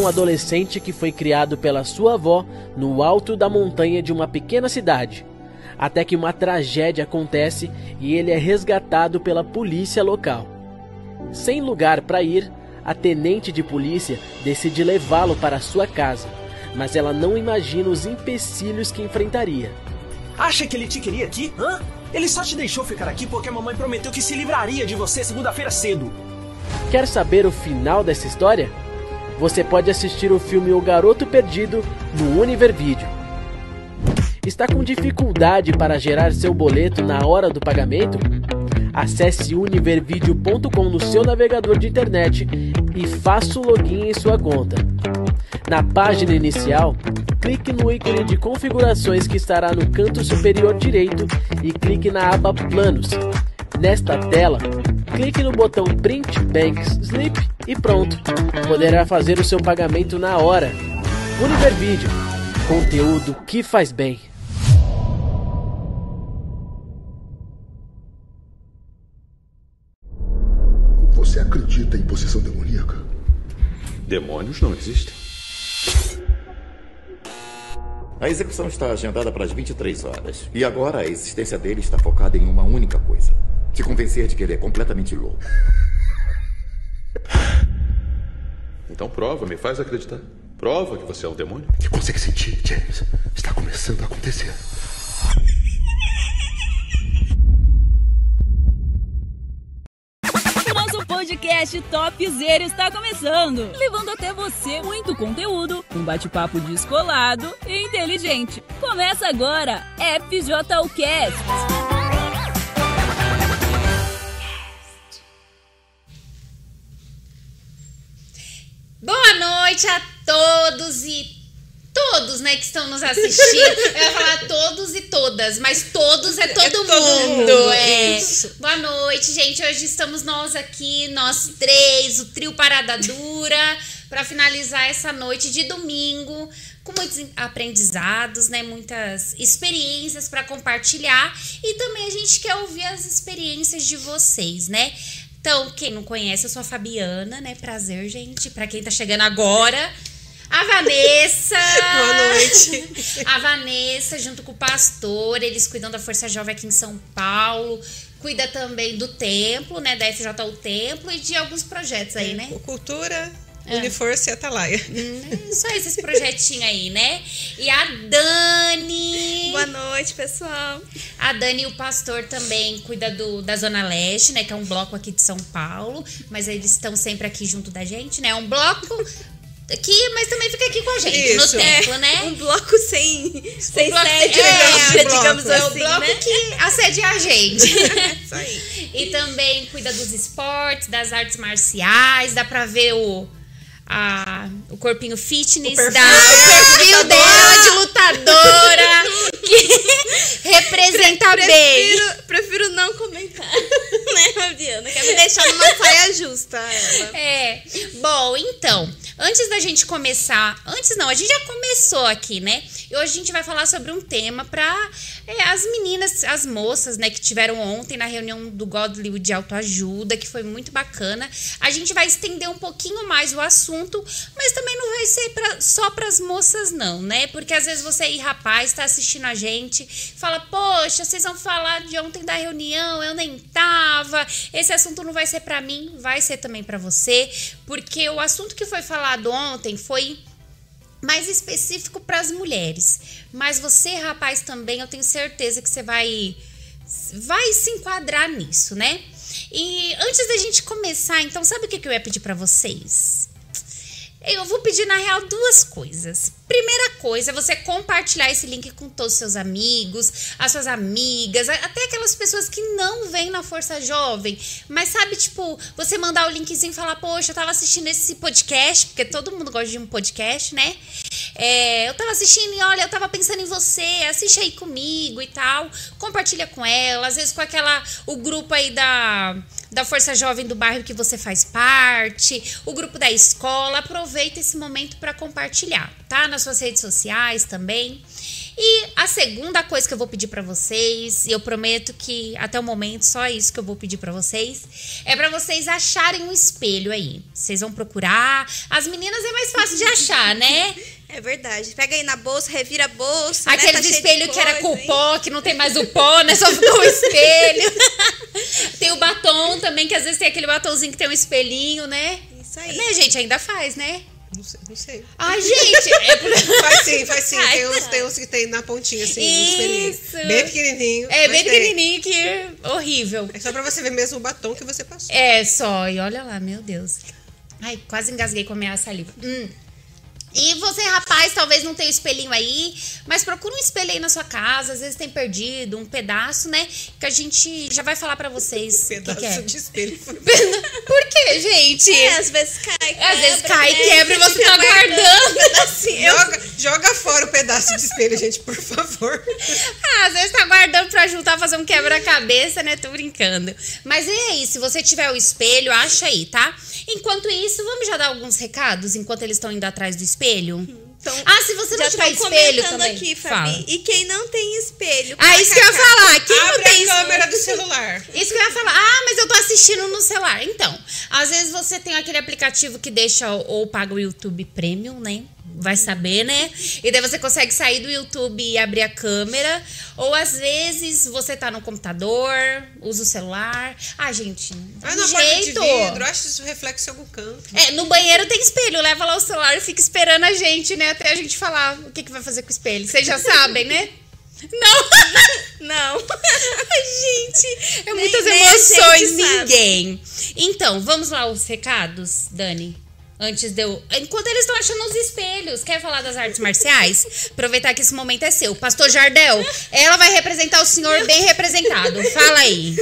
Um adolescente que foi criado pela sua avó no alto da montanha de uma pequena cidade, até que uma tragédia acontece e ele é resgatado pela polícia local. Sem lugar para ir, a tenente de polícia decide levá-lo para sua casa, mas ela não imagina os empecilhos que enfrentaria. Acha que ele te queria aqui? Hã? Ele só te deixou ficar aqui porque a mamãe prometeu que se livraria de você segunda-feira cedo. Quer saber o final dessa história? Você pode assistir o filme O Garoto Perdido no Univer Video. Está com dificuldade para gerar seu boleto na hora do pagamento? Acesse univervideo.com no seu navegador de internet e faça o login em sua conta. Na página inicial, clique no ícone de configurações que estará no canto superior direito e clique na aba Planos. Nesta tela, clique no botão Print Bank Slip e pronto. Poderá fazer o seu pagamento na hora. Univer Video, conteúdo que faz bem. Você acredita em possessão demoníaca? Demônios não existem. A execução está agendada para as 23 horas. E agora a existência dele está focada em uma única coisa: te convencer de que ele é completamente louco. Então prova, me faz acreditar. Prova que você é um demônio. Você consegue sentir, James? Está começando a acontecer. Nosso podcast Topzera está começando, levando até você muito conteúdo, um bate-papo descolado e inteligente. Começa agora, FJUcast. Noite a todos e todos, né, que estão nos assistindo. Eu ia falar todos e todas, mas todos é todo, É todo mundo. mundo, é. isso. Boa noite, gente. Hoje estamos nós aqui, nós três, o trio Parada Dura, para finalizar essa noite de domingo com muitos aprendizados, né, muitas experiências para compartilhar e também a gente quer ouvir as experiências de vocês, né? Então, quem não conhece, eu sou a Fabiana, né? Prazer, gente. Para quem tá chegando agora, a Vanessa. Boa noite. A Vanessa, junto com o pastor, eles cuidam da Força Jovem aqui em São Paulo. Cuida também do templo, né? Da FJU Templo e de alguns projetos aí, né? Cultura, É. Uniforce e Atalaia. Hum, Só esses projetinhos aí, né? E a Dani. Boa noite, pessoal. A Dani e o pastor também cuida do, da Zona Leste, né? Que é um bloco aqui de São Paulo. Mas eles estão sempre aqui junto da gente, né? É um bloco aqui, mas também fica aqui com a gente no Isso. templo, né? Um bloco sem, sem bloco sede, sem- digamos, é, digamos É o assim, bloco né? que assedia a gente. Isso aí. e também cuida dos esportes, das artes marciais. Dá pra ver o, a, o corpinho fitness, O da, o perfil dela de lutadora. que representa bem. Prefiro, prefiro não comentar, né, Fabiana? Quer me deixar numa saia justa, ela. É. Bom, então, antes da gente começar, antes não, a gente já começou aqui, né? E hoje a gente vai falar sobre um tema para as meninas, as moças, né, que tiveram ontem na reunião do Godly de autoajuda, que foi muito bacana. A gente vai estender um pouquinho mais o assunto, mas também não vai ser pra, só para as moças não, né? Porque às vezes você aí, rapaz, tá assistindo a gente, fala: "Poxa, vocês vão falar de ontem da reunião, eu nem tava. Esse assunto não vai ser para mim, vai ser também para você, porque o assunto que foi falado ontem foi mais específico para as mulheres. Mas você, rapaz, também, eu tenho certeza que você vai vai se enquadrar nisso, né? E antes da gente começar, então, sabe o que eu ia pedir para vocês? Eu vou pedir, na real, duas coisas. Primeira coisa é você compartilhar esse link com todos os seus amigos, as suas amigas, até aquelas pessoas que não vêm na Força Jovem. Mas sabe, tipo, você mandar o linkzinho e falar, poxa, eu tava assistindo esse podcast, porque todo mundo gosta de um podcast, né? É, eu tava assistindo e olha, eu tava pensando em você, assiste aí comigo e tal. Compartilha com ela, às vezes com aquela. o grupo aí da, da Força Jovem do bairro que você faz parte, o grupo da escola. Aproveita esse momento para compartilhar, tá? Nas suas redes sociais também. E A segunda coisa que eu vou pedir pra vocês, e eu prometo que até o momento só isso que eu vou pedir pra vocês, é pra vocês acharem um espelho aí. Vocês vão procurar. As meninas é mais fácil de achar, né? É verdade. Pega aí na bolsa, revira a bolsa. Aqueles né? Tá de espelhos que era com coisa, o pó, que não tem mais o pó, né? Só ficou o espelho. tem o batom também, que às vezes tem aquele batomzinho que tem um espelhinho, né? Isso aí. Né, gente? Ainda faz, né? Não sei. Não sei. Ai, gente! É por... Faz sim, faz sim. Ai, Tem uns, não. tem uns que tem na pontinha, assim. Isso. Bem pequenininho. É bem tem. pequenininho que horrível. É só pra você ver mesmo o batom que você passou. É, só. E olha lá, meu Deus. Ai, quase engasguei com a minha saliva. Hum. E você, rapaz, talvez não tenha o espelhinho aí, mas procura um espelho aí na sua casa. Às vezes tem perdido um pedaço, né? Que a gente já vai falar pra vocês o que, Pedaço que é. de espelho. Por quê, gente? É, às vezes cai, Às vezes quebra, cai, né? quebra e você tá guardando. um pedacinho. Eu- Joga, joga fora o pedaço de espelho, gente, por favor. Ah, às vezes tá guardando pra juntar, fazer um quebra-cabeça, né? Tô brincando. Mas é aí, se você tiver o espelho, acha aí, tá? Enquanto isso, vamos já dar alguns recados enquanto eles estão indo atrás do espelho? Então, Ah, se você não tiver tão espelho comentando também. aqui, Fabi. Fala. E quem não tem espelho? Ah, isso que eu ia falar. Quem não Abre tem a espelho? câmera do celular. Isso que eu ia falar. Ah, mas eu tô assistindo no celular. Então, às vezes você tem aquele aplicativo que deixa ou paga o YouTube Premium, né? Vai saber, né? E daí você consegue sair do YouTube e abrir a câmera. Ou às vezes você tá no computador, usa o celular. Ah, gente, Vai na porta de jeito. vidro, acha esse reflexo em algum canto. É, no banheiro tem espelho, leva lá o celular e fica esperando a gente, né? Até a gente falar o que, que vai fazer com o espelho. Vocês já sabem, né? Não! Não. Gente, é Nem- muitas nem emoções, sabe. ninguém. Então, vamos lá os recados, Dani. Antes de eu. Enquanto eles estão achando os espelhos, quer falar das artes marciais? Aproveitar que esse momento é seu. Pastor Jardel, ela vai representar o senhor bem representado. Fala aí.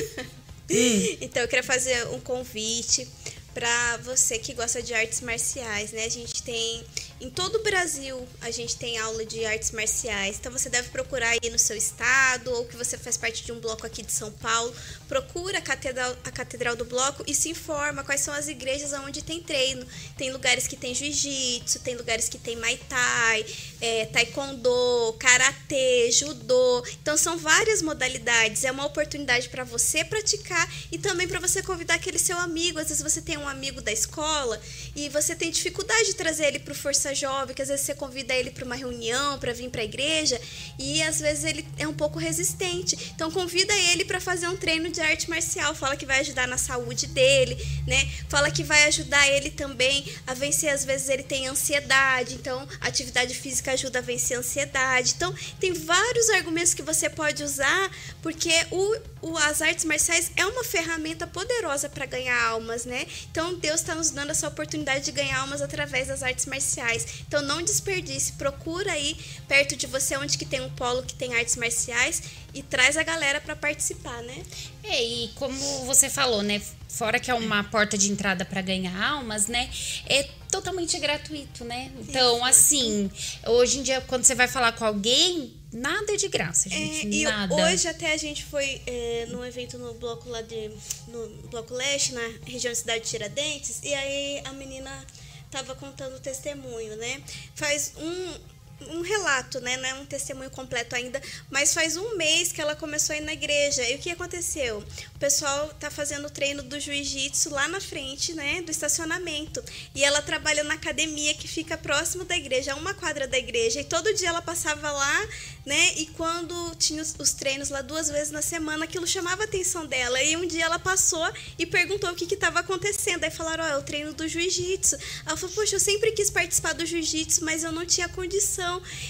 Então eu queria fazer um convite para você que gosta de artes marciais, né? A gente tem em todo o Brasil a gente tem aula de artes marciais. Então você deve procurar aí no seu estado ou que você faz parte de um bloco aqui de São Paulo, procura a catedral, a catedral do bloco e se informa quais são as igrejas onde tem treino. Tem lugares que tem jiu-jitsu, tem lugares que tem muay thai, é, taekwondo, karatê, judô. Então são várias modalidades. É uma oportunidade para você praticar e também para você convidar aquele seu amigo. Às vezes você tem um amigo da escola e você tem dificuldade de trazer ele para o Força Jovem, que às vezes você convida ele para uma reunião, para vir para a igreja e às vezes ele é um pouco resistente. Então convida ele para fazer um treino de arte marcial. Fala que vai ajudar na saúde dele, né? Fala que vai ajudar ele também a vencer. Às vezes ele tem ansiedade, então atividade física ajuda a vencer a ansiedade. Então tem vários argumentos que você pode usar, porque o, o- as artes marciais é uma ferramenta poderosa para ganhar almas, né? Então Deus está nos dando essa oportunidade de ganhar almas através das artes marciais. Então não desperdice, procura aí perto de você onde que tem um polo que tem artes marciais e traz a galera para participar, né? É, e como você falou, né? Fora que é uma porta de entrada para ganhar almas, né? É totalmente gratuito, né? Então, assim, hoje em dia, quando você vai falar com alguém, nada é de graça, É, gente. e nada. hoje até a gente foi é, num evento no bloco lá de. no Bloco Leste, na região da cidade de Tiradentes, e aí a menina tava contando o testemunho, né? Faz um. Um relato, né? Não é um testemunho completo ainda, mas faz um mês que ela começou a ir na igreja. E o que aconteceu? O pessoal tá fazendo o treino do jiu-jitsu lá na frente, né? Do estacionamento. E ela trabalha na academia que fica próximo da igreja, uma quadra da igreja. E todo dia ela passava lá, né? E quando tinha os, os treinos lá duas vezes na semana, aquilo chamava a atenção dela. E um dia ela passou e perguntou o que estava acontecendo. Aí falaram, ó, é o treino do jiu-jitsu. Ela falou, poxa, eu sempre quis participar do jiu-jitsu, mas eu não tinha condição.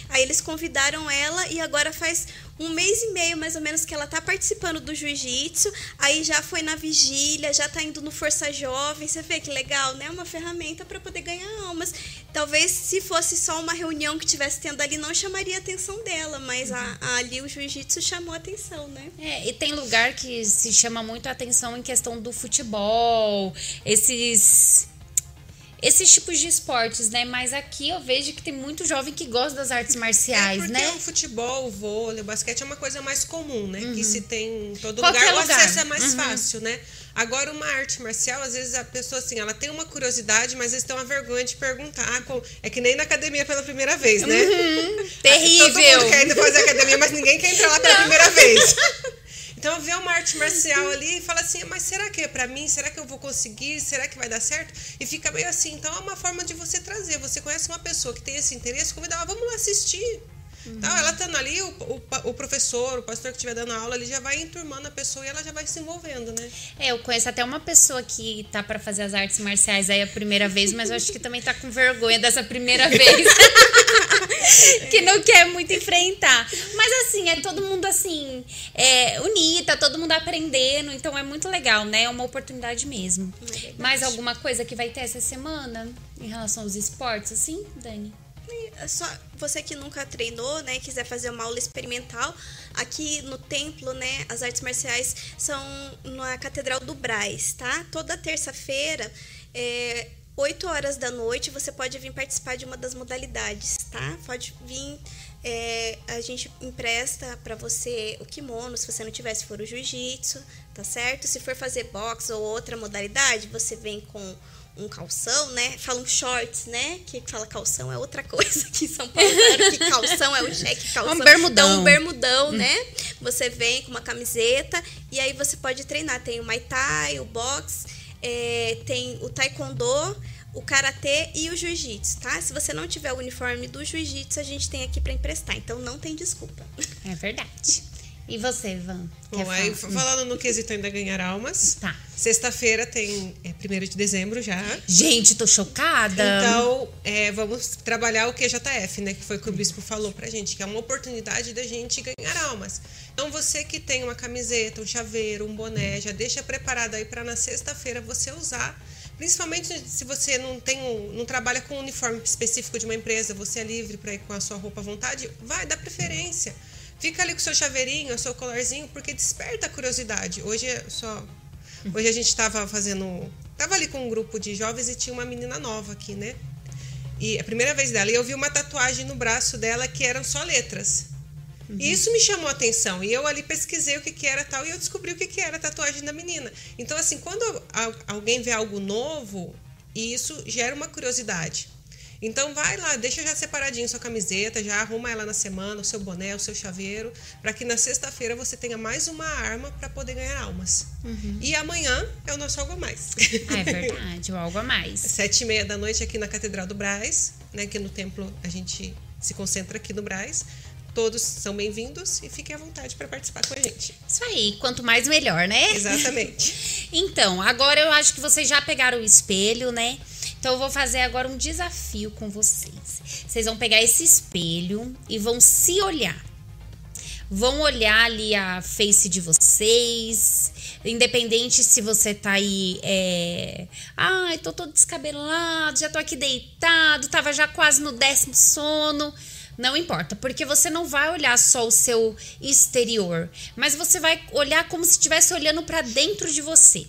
Aí eles convidaram ela e agora faz um mês e meio, mais ou menos, que ela tá participando do jiu-jitsu. Aí já foi na vigília, já tá indo no Força Jovem. Você vê que legal, né? Uma ferramenta para poder ganhar almas. Talvez se fosse só uma reunião que tivesse tendo ali, não chamaria a atenção dela, mas a- a- ali o jiu-jitsu chamou a atenção, né? É, e tem lugar que se chama muito a atenção em questão do futebol, esses esses tipos de esportes, né? Mas aqui eu vejo que tem muito jovem que gosta das artes marciais, é porque né? o futebol, o vôlei, o basquete é uma coisa mais comum, né? Que se tem em todo Qualquer lugar, o lugar. acesso é mais Uhum. fácil, né? Agora, uma arte marcial, às vezes a pessoa, assim, ela tem uma curiosidade, mas eles têm uma vergonha de perguntar. É que nem na academia pela primeira vez, né? Uhum. Terrível. Todo mundo quer indo fazer academia academia, mas ninguém quer entrar lá pela primeira vez. Então vê uma arte marcial ali e fala assim, mas será que é pra mim? Será que eu vou conseguir? Será que vai dar certo? E fica meio assim. Então é uma forma de você trazer. Você conhece uma pessoa que tem esse interesse, convida ela, vamos lá assistir. Então, ela estando ali, o, o, o professor, o pastor que estiver dando aula, ele já vai enturmando a pessoa e ela já vai se envolvendo, né? É, eu conheço até uma pessoa que tá pra fazer as artes marciais aí a primeira vez, mas eu acho que também tá com vergonha dessa primeira vez. que não quer muito enfrentar. Mas assim, é todo mundo assim, é, unida, todo mundo aprendendo, então é muito legal, né? É uma oportunidade mesmo. Mais alguma coisa que vai ter essa semana em relação aos esportes, assim, Dani? É Só você que nunca treinou, né, quiser fazer uma aula experimental, aqui no templo, né, as artes marciais são na Catedral do Braz, tá? Toda terça-feira, é, 8 horas da noite, você pode vir participar de uma das modalidades, tá? Pode vir, é, a gente empresta para você o kimono, se você não tiver, se for o jiu-jitsu, tá certo? Se for fazer boxe ou outra modalidade, você vem com um calção, né? Falam shorts, né? Que fala calção é outra coisa aqui em São Paulo. Claro que calção é o cheque calção. Um bermudão. Então, um bermudão, né? Você vem com uma camiseta e aí você pode treinar. Tem o Muay Thai, o boxe, é, tem o Taekwondo, o Karatê e o Jiu-Jitsu, tá? Se você não tiver o uniforme do Jiu-Jitsu, a gente tem aqui para emprestar. Então, não tem desculpa. É verdade. E você, Van? Quer Bom, aí falar? falando no quesito ainda ganhar almas. Tá. Sexta-feira tem é, 1 de dezembro já. Gente, tô chocada. Então, é, vamos trabalhar o QJF, né? Que foi o que o bispo falou pra gente, que é uma oportunidade da gente ganhar almas. Então, você que tem uma camiseta, um chaveiro, um boné, já deixa preparado aí para na sexta-feira você usar. Principalmente se você não tem um, não trabalha com um uniforme específico de uma empresa, você é livre para ir com a sua roupa à vontade, vai, dá preferência. Fica ali com o seu chaveirinho, o seu colarzinho, porque desperta a curiosidade. Hoje é só. Hoje a gente estava fazendo. Tava ali com um grupo de jovens e tinha uma menina nova aqui, né? E a primeira vez dela, e eu vi uma tatuagem no braço dela que eram só letras. E isso me chamou a atenção. E eu ali pesquisei o que, que era tal e eu descobri o que, que era a tatuagem da menina. Então, assim, quando alguém vê algo novo, isso gera uma curiosidade. Então vai lá, deixa já separadinho sua camiseta, já arruma ela na semana, o seu boné, o seu chaveiro, para que na sexta-feira você tenha mais uma arma para poder ganhar almas. E amanhã é o nosso algo a mais. Ah, é verdade, o algo a mais. Sete e meia da noite aqui na Catedral do Braz, né? Que no templo a gente se concentra aqui no Braz. Todos são bem-vindos e fiquem à vontade para participar com a gente. Isso aí, quanto mais melhor, né? Exatamente. Então, agora eu acho que vocês já pegaram o espelho, né? Então eu vou fazer agora um desafio com vocês. Vocês vão pegar esse espelho e vão se olhar. Vão olhar ali a face de vocês, independente se você tá aí, é... ai, tô todo descabelado, já tô aqui deitado, tava já quase no décimo sono. Não importa, porque você não vai olhar só o seu exterior, mas você vai olhar como se estivesse olhando para dentro de você.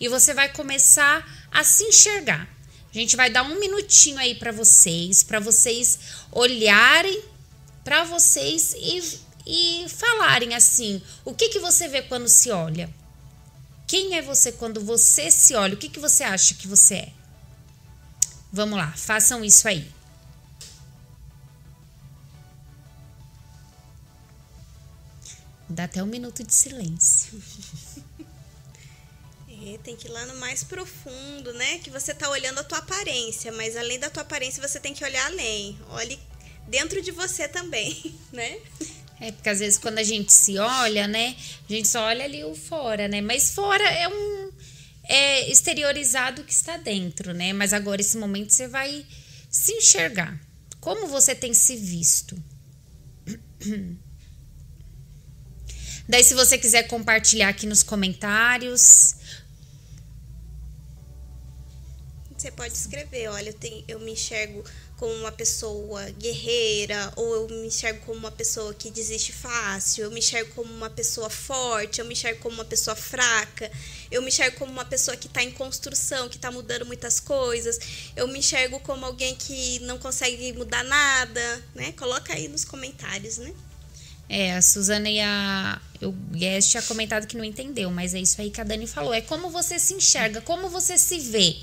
E você vai começar a se enxergar. A gente vai dar um minutinho aí para vocês, para vocês olharem para vocês e, e falarem assim: o que, que você vê quando se olha? Quem é você quando você se olha? O que, que você acha que você é? Vamos lá, façam isso aí. Dá até um minuto de silêncio. É, tem que ir lá no mais profundo, né? Que você tá olhando a tua aparência, mas além da tua aparência, você tem que olhar além. Olhe dentro de você também, né? É, porque às vezes quando a gente se olha, né? A gente só olha ali o fora, né? Mas fora é um. É exteriorizado que está dentro, né? Mas agora, esse momento, você vai se enxergar. Como você tem se visto? Daí, se você quiser compartilhar aqui nos comentários. Você pode escrever, olha, eu, tenho, eu me enxergo como uma pessoa guerreira, ou eu me enxergo como uma pessoa que desiste fácil, eu me enxergo como uma pessoa forte, eu me enxergo como uma pessoa fraca, eu me enxergo como uma pessoa que está em construção, que está mudando muitas coisas, eu me enxergo como alguém que não consegue mudar nada, né? Coloca aí nos comentários, né? É, a Suzana e a o Guest tinha comentado que não entendeu, mas é isso aí que a Dani falou. É como você se enxerga, como você se vê.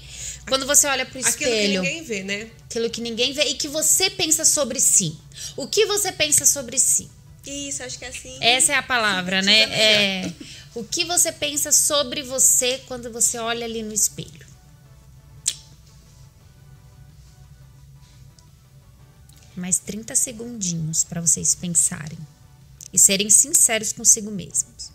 Quando você olha pro Aquilo que espelho. ninguém vê, né? Aquilo que ninguém vê e que você pensa sobre si. O que você pensa sobre si? Isso, acho que é assim. Essa é a palavra, né? É o que você pensa sobre você quando você olha ali no espelho. Mais 30 segundinhos para vocês pensarem e serem sinceros consigo mesmos.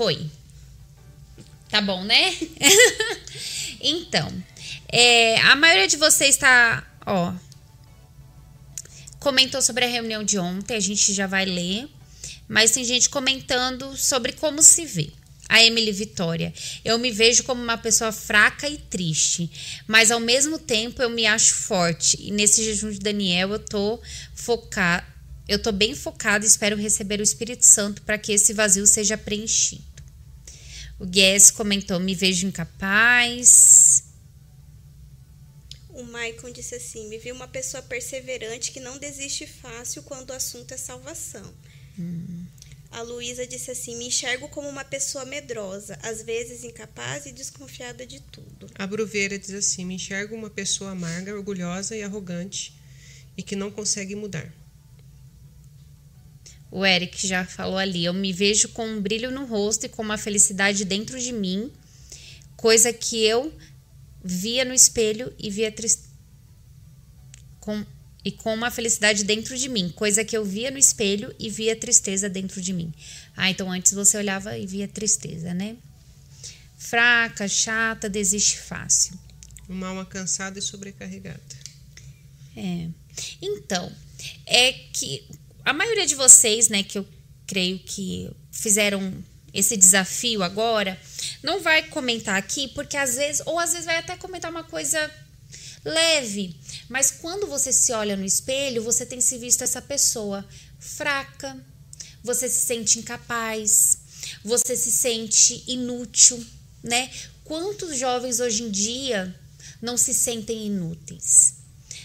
Foi. Tá bom, né? então, é, a maioria de vocês está, ó, comentou sobre a reunião de ontem, a gente já vai ler, mas tem gente comentando sobre como se vê. A Emily Vitória, eu me vejo como uma pessoa fraca e triste, mas ao mesmo tempo eu me acho forte. E nesse jejum de Daniel eu tô focada, eu tô bem focada e espero receber o Espírito Santo para que esse vazio seja preenchido. O Guess comentou: me vejo incapaz. O Maicon disse assim: me vi uma pessoa perseverante que não desiste fácil quando o assunto é salvação. A Luísa disse assim: me enxergo como uma pessoa medrosa, às vezes incapaz e desconfiada de tudo. A Bruveira diz assim: me enxergo uma pessoa amarga, orgulhosa e arrogante e que não consegue mudar. O Eric já falou ali. Eu me vejo com um brilho no rosto e com uma felicidade dentro de mim, coisa que eu via no espelho e via tristeza. Com, e com uma felicidade dentro de mim, coisa que eu via no espelho e via tristeza dentro de mim. Ah, então antes você olhava e via tristeza, né? Fraca, chata, desiste fácil. Uma alma cansada e sobrecarregada. É. Então, é que a maioria de vocês, né, que eu creio que fizeram esse desafio agora, não vai comentar aqui, porque às vezes, ou às vezes vai até comentar uma coisa leve, mas quando você se olha no espelho, você tem se visto essa pessoa fraca, você se sente incapaz, você se sente inútil, né? Quantos jovens hoje em dia não se sentem inúteis?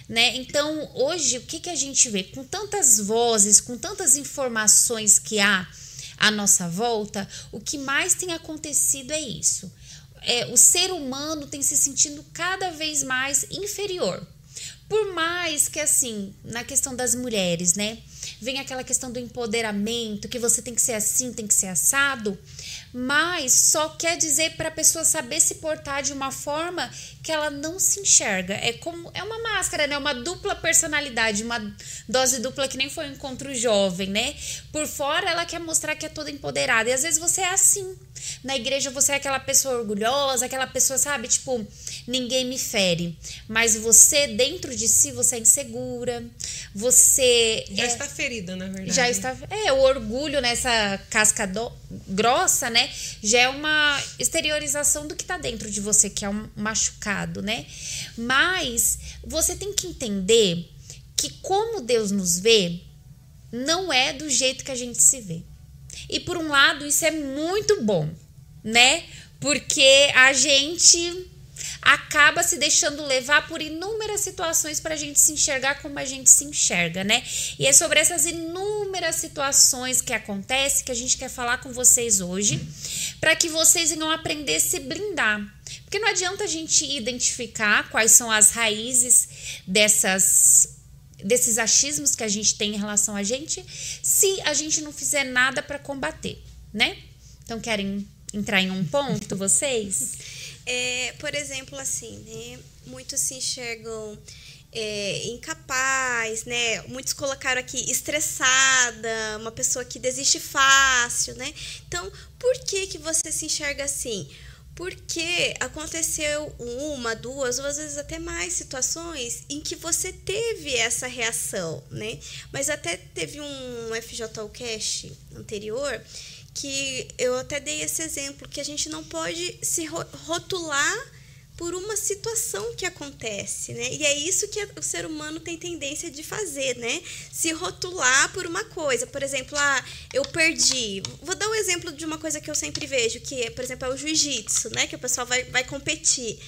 Né? Então, hoje, o que, que a gente vê? Com tantas vozes, com tantas informações que há à nossa volta, o que mais tem acontecido é isso. É, o ser humano tem se sentindo cada vez mais inferior. Por mais que, assim, na questão das mulheres, né? Vem aquela questão do empoderamento, que você tem que ser assim, tem que ser assado, mas só quer dizer para a pessoa saber se portar de uma forma que ela não se enxerga. É como é uma máscara, né? Uma dupla personalidade, uma dose dupla que nem foi um encontro jovem, né? Por fora ela quer mostrar que é toda empoderada e às vezes você é assim. Na igreja você é aquela pessoa orgulhosa, aquela pessoa, sabe, tipo, ninguém me fere. Mas você, dentro de si, você é insegura. Você. Já é, está ferida, na verdade. Já está. É, o orgulho nessa casca do, grossa, né? Já é uma exteriorização do que tá dentro de você, que é um machucado, né? Mas você tem que entender que, como Deus nos vê, não é do jeito que a gente se vê. E por um lado, isso é muito bom, né? Porque a gente acaba se deixando levar por inúmeras situações para a gente se enxergar como a gente se enxerga, né? E é sobre essas inúmeras situações que acontecem que a gente quer falar com vocês hoje, para que vocês venham aprender a se blindar. Porque não adianta a gente identificar quais são as raízes dessas desses achismos que a gente tem em relação a gente, se a gente não fizer nada para combater, né? Então querem entrar em um ponto vocês? É, por exemplo, assim, né? Muitos se enxergam é, incapaz, né? Muitos colocaram aqui estressada, uma pessoa que desiste fácil, né? Então, por que que você se enxerga assim? Porque aconteceu uma, duas, ou às vezes até mais situações em que você teve essa reação, né? Mas até teve um FJ Cash anterior que eu até dei esse exemplo que a gente não pode se rotular por uma situação que acontece, né? E é isso que o ser humano tem tendência de fazer, né? Se rotular por uma coisa. Por exemplo, ah, eu perdi. Vou dar um exemplo de uma coisa que eu sempre vejo, que é, por exemplo, é o jiu-jitsu, né? Que o pessoal vai, vai competir.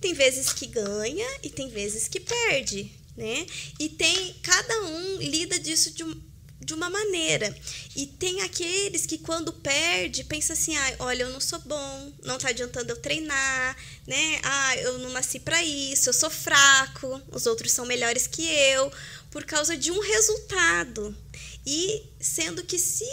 Tem vezes que ganha e tem vezes que perde, né? E tem cada um lida disso de um, de uma maneira. E tem aqueles que quando perde, pensa assim: ah, olha, eu não sou bom, não tá adiantando eu treinar, né? Ah, eu não nasci para isso, eu sou fraco, os outros são melhores que eu, por causa de um resultado. E sendo que se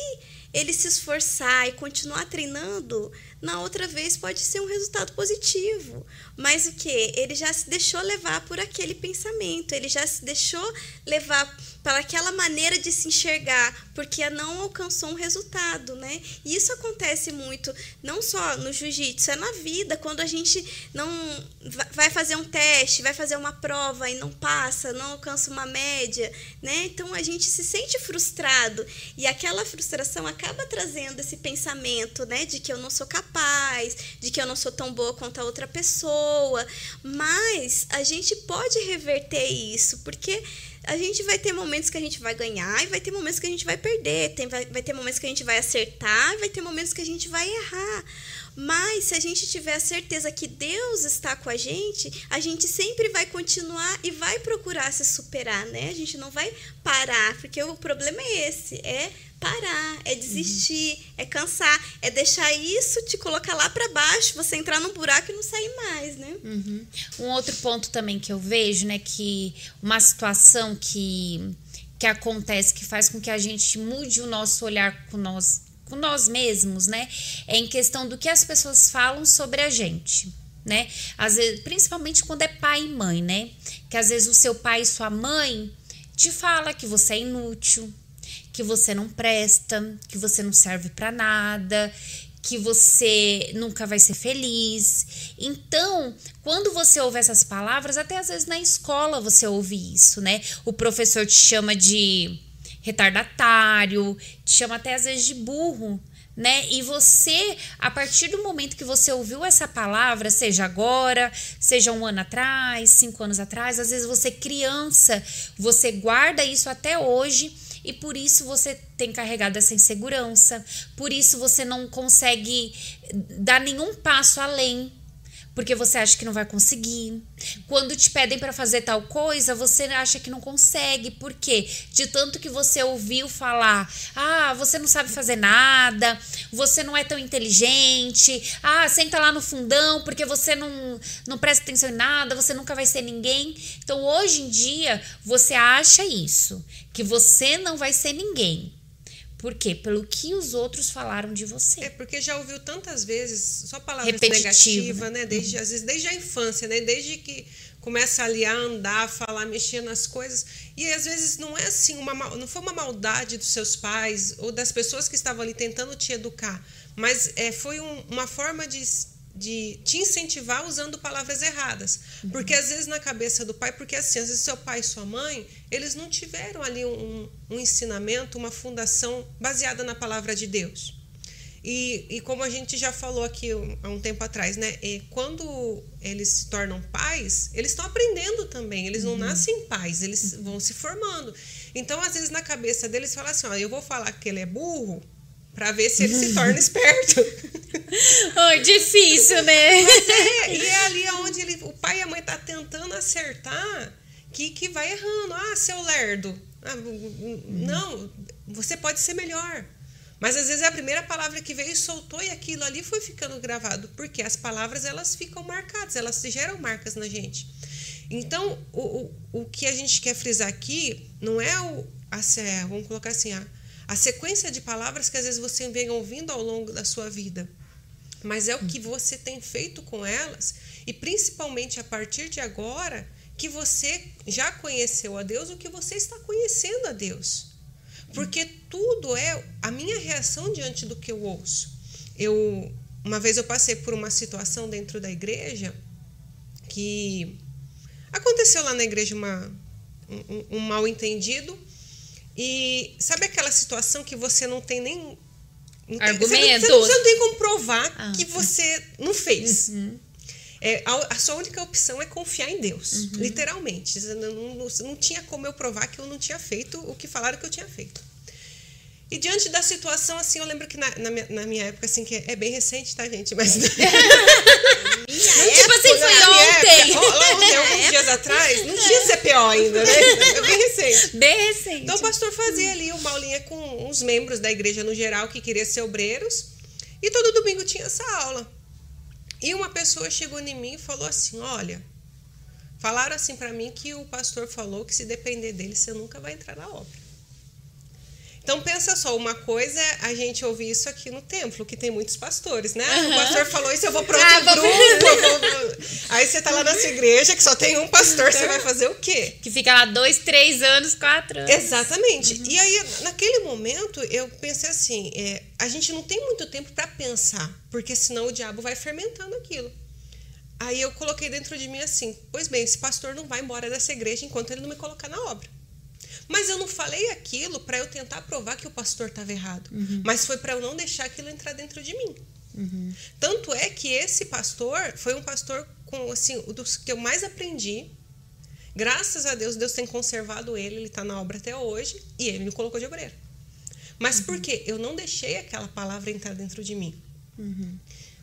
ele se esforçar e continuar treinando, na outra vez pode ser um resultado positivo. Mas o que? Ele já se deixou levar por aquele pensamento, ele já se deixou levar para aquela maneira de se enxergar, porque não alcançou um resultado, né? E isso acontece muito, não só no jiu-jitsu, é na vida, quando a gente não vai fazer um teste, vai fazer uma prova e não passa, não alcança uma média, né? Então a gente se sente frustrado e aquela frustração acaba trazendo esse pensamento, né, de que eu não sou capaz, de que eu não sou tão boa quanto a outra pessoa, mas a gente pode reverter isso, porque a gente vai ter momentos que a gente vai ganhar e vai ter momentos que a gente vai perder. Tem, vai, vai ter momentos que a gente vai acertar e vai ter momentos que a gente vai errar. Mas se a gente tiver a certeza que Deus está com a gente, a gente sempre vai continuar e vai procurar se superar, né? A gente não vai parar, porque o problema é esse, é parar, é desistir, uhum. é cansar, é deixar isso te colocar lá para baixo, você entrar num buraco e não sair mais, né? Uhum. Um outro ponto também que eu vejo, né, que uma situação que que acontece que faz com que a gente mude o nosso olhar com nós com nós mesmos, né? É em questão do que as pessoas falam sobre a gente, né? Às vezes, principalmente quando é pai e mãe, né? Que às vezes o seu pai e sua mãe te fala que você é inútil, que você não presta, que você não serve para nada, que você nunca vai ser feliz. Então, quando você ouve essas palavras, até às vezes na escola você ouve isso, né? O professor te chama de retardatário, te chama até às vezes de burro, né? E você, a partir do momento que você ouviu essa palavra, seja agora, seja um ano atrás, cinco anos atrás, às vezes você criança, você guarda isso até hoje e por isso você tem carregado essa insegurança, por isso você não consegue dar nenhum passo além, porque você acha que não vai conseguir. Quando te pedem para fazer tal coisa, você acha que não consegue. Por quê? De tanto que você ouviu falar: "Ah, você não sabe fazer nada, você não é tão inteligente. Ah, senta lá no fundão porque você não não presta atenção em nada, você nunca vai ser ninguém". Então, hoje em dia, você acha isso, que você não vai ser ninguém. Por quê? Pelo que os outros falaram de você. É, porque já ouviu tantas vezes só palavras negativas, né? Desde, uhum. Às vezes desde a infância, né? Desde que começa ali a andar, a falar, mexer nas coisas. E às vezes não é assim, uma, não foi uma maldade dos seus pais ou das pessoas que estavam ali tentando te educar, mas é, foi um, uma forma de de te incentivar usando palavras erradas. Uhum. Porque às vezes na cabeça do pai, porque assim, às vezes seu pai e sua mãe, eles não tiveram ali um, um ensinamento, uma fundação baseada na palavra de Deus. E, e como a gente já falou aqui há um tempo atrás, né? E quando eles se tornam pais, eles estão aprendendo também. Eles não uhum. nascem pais, eles vão se formando. Então, às vezes, na cabeça deles, fala assim: ó, eu vou falar que ele é burro, para ver se ele se torna esperto. Oi, difícil, né? É, e é ali onde ele, o pai e a mãe tá tentando acertar que, que vai errando. Ah, seu lerdo. Ah, não, você pode ser melhor. Mas às vezes é a primeira palavra que veio e soltou e aquilo ali foi ficando gravado, porque as palavras elas ficam marcadas, elas geram marcas na gente. Então, o, o, o que a gente quer frisar aqui não é o, a, vamos colocar assim, a, a sequência de palavras que às vezes você vem ouvindo ao longo da sua vida, mas é o que você tem feito com elas e principalmente a partir de agora que você já conheceu a Deus, o que você está conhecendo a Deus. Porque tudo é a minha reação diante do que eu ouço. Eu uma vez eu passei por uma situação dentro da igreja que aconteceu lá na igreja uma, um, um mal entendido e sabe aquela situação que você não tem nem. Não. Tem, você, não, você, não, tem como provar ah. que você não fez. Uhum. É, a, a, sua única opção é confiar em Deus, uhum. literalmente. Não, não, não, tinha como eu provar que eu não tinha feito o que falaram que eu tinha feito. E diante da situação, assim, eu lembro que na, na, minha, na minha, época, assim, que é bem recente, tá, gente? Mas minha Não, tipo assim, foi ontem. ontem, alguns dias atrás, não tinha CPO ainda, né? Bem recente. Bem recente. Então o pastor fazia ali uma aulinha com uns membros da igreja no geral que queria ser obreiros. E todo domingo tinha essa aula. E uma pessoa chegou em mim e falou assim: Olha, falaram assim para mim que o pastor falou que se depender dele você nunca vai entrar na obra. Então pensa só, uma coisa é a gente ouvir isso aqui no templo, que tem muitos pastores, né? O pastor falou isso, eu vou para outro Ah, grupo. vou- Aí você tá lá na sua igreja que só tem um pastor, você vai fazer o quê? Que fica lá dois, três anos, quatro anos. Exatamente. E aí, naquele momento, eu pensei assim: é, a gente não tem muito tempo para pensar, porque senão o diabo vai fermentando aquilo. Aí eu coloquei dentro de mim assim: pois bem, esse pastor não vai embora dessa igreja enquanto ele não me colocar na obra. Mas eu não falei aquilo para eu tentar provar que o pastor estava errado, mas foi para eu não deixar aquilo entrar dentro de mim. Tanto é que esse pastor foi um pastor com assim, o dos que eu mais aprendi. Graças a Deus, Deus tem conservado ele, ele está na obra até hoje e ele me colocou de obreiro. Mas por quê? Eu não deixei aquela palavra entrar dentro de mim.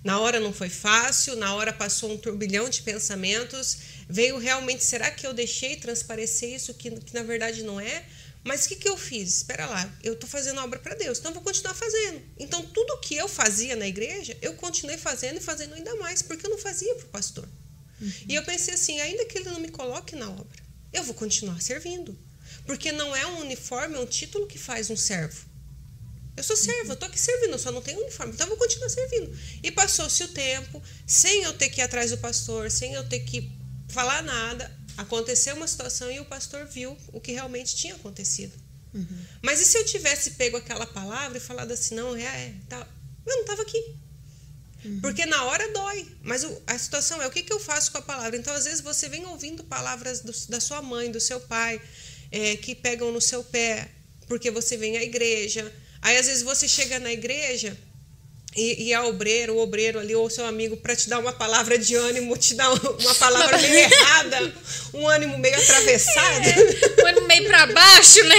Na hora não foi fácil, na hora passou um turbilhão de pensamentos, veio realmente, será que eu deixei transparecer isso que, que na verdade não é? Mas o que, que eu fiz? Espera lá, eu estou fazendo obra para Deus, então eu vou continuar fazendo. Então tudo que eu fazia na igreja, eu continuei fazendo e fazendo ainda mais, porque eu não fazia para o pastor. E eu pensei assim, ainda que ele não me coloque na obra, eu vou continuar servindo. Porque não é um uniforme, é um título que faz um servo. Eu sou serva, eu tô aqui servindo, eu só não tenho uniforme, então eu vou continuar servindo. E passou-se o tempo, sem eu ter que ir atrás do pastor, sem eu ter que falar nada, aconteceu uma situação e o pastor viu o que realmente tinha acontecido. Mas e se eu tivesse pego aquela palavra e falado assim, não, é, é tá, eu não estava aqui. Porque na hora dói, mas o- a situação é o que, que eu faço com a palavra. Então, às vezes, você vem ouvindo palavras do- da sua mãe, do seu pai, é, que pegam no seu pé, porque você vem à igreja. Aí, às vezes, você chega na igreja e, e a obreiro, o obreiro ali, ou seu amigo, para te dar uma palavra de ânimo, te dá uma palavra meio errada, um ânimo meio atravessado. Foi no meio pra baixo, né?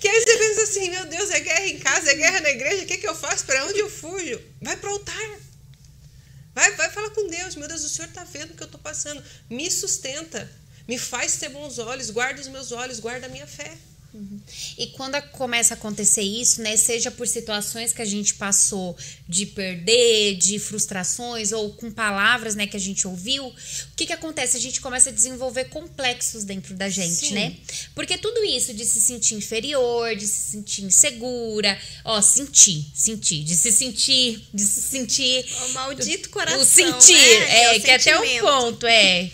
Que aí você pensa assim, meu Deus, é guerra em casa, é guerra na igreja, o que, que eu faço? Para onde eu fujo? Vai para o altar. Vai, vai falar com Deus, meu Deus, o Senhor está vendo o que eu estou passando. Me sustenta, me faz ter bons olhos, guarda os meus olhos, guarda a minha fé. E quando começa a acontecer isso, né, seja por situações que a gente passou de perder, de frustrações ou com palavras, né, que a gente ouviu, o que que acontece? A gente começa a desenvolver complexos dentro da gente, Sim. né? Porque tudo isso de se sentir inferior, de se sentir insegura, ó, sentir, sentir, de se sentir, de se sentir O maldito coração. o sentir, né? é, o que até o ponto é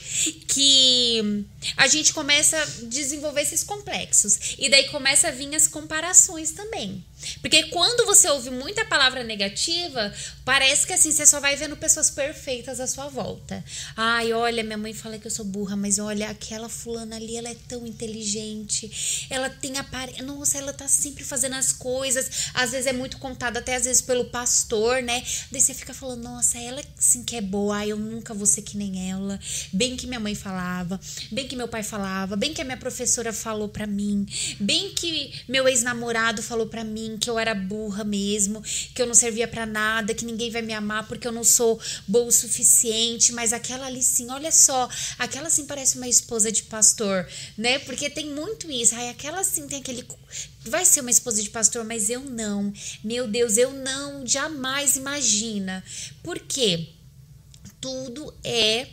que a gente começa a desenvolver esses complexos e daí começa a vir as comparações também. Porque quando você ouve muita palavra negativa, parece que assim você só vai vendo pessoas perfeitas à sua volta. Ai, olha, minha mãe fala que eu sou burra, mas olha, aquela fulana ali, ela é tão inteligente. Ela tem aparência, nossa, ela tá sempre fazendo as coisas. Às vezes é muito contada até às vezes pelo pastor, né? Daí você fica falando, nossa, ela sim que é boa, ai, eu nunca vou ser que nem ela. Bem que minha mãe falava, bem que meu pai falava, bem que a minha professora falou pra mim, bem que meu ex-namorado falou pra mim que eu era burra mesmo, que eu não servia pra nada, que ninguém vai me amar porque eu não sou boa o suficiente, mas aquela ali sim, olha só, aquela sim parece uma esposa de pastor, né? Porque tem muito isso. Ai, aquela sim tem aquele vai ser uma esposa de pastor, mas eu não. Meu Deus, eu não jamais imagina. Por quê? Tudo é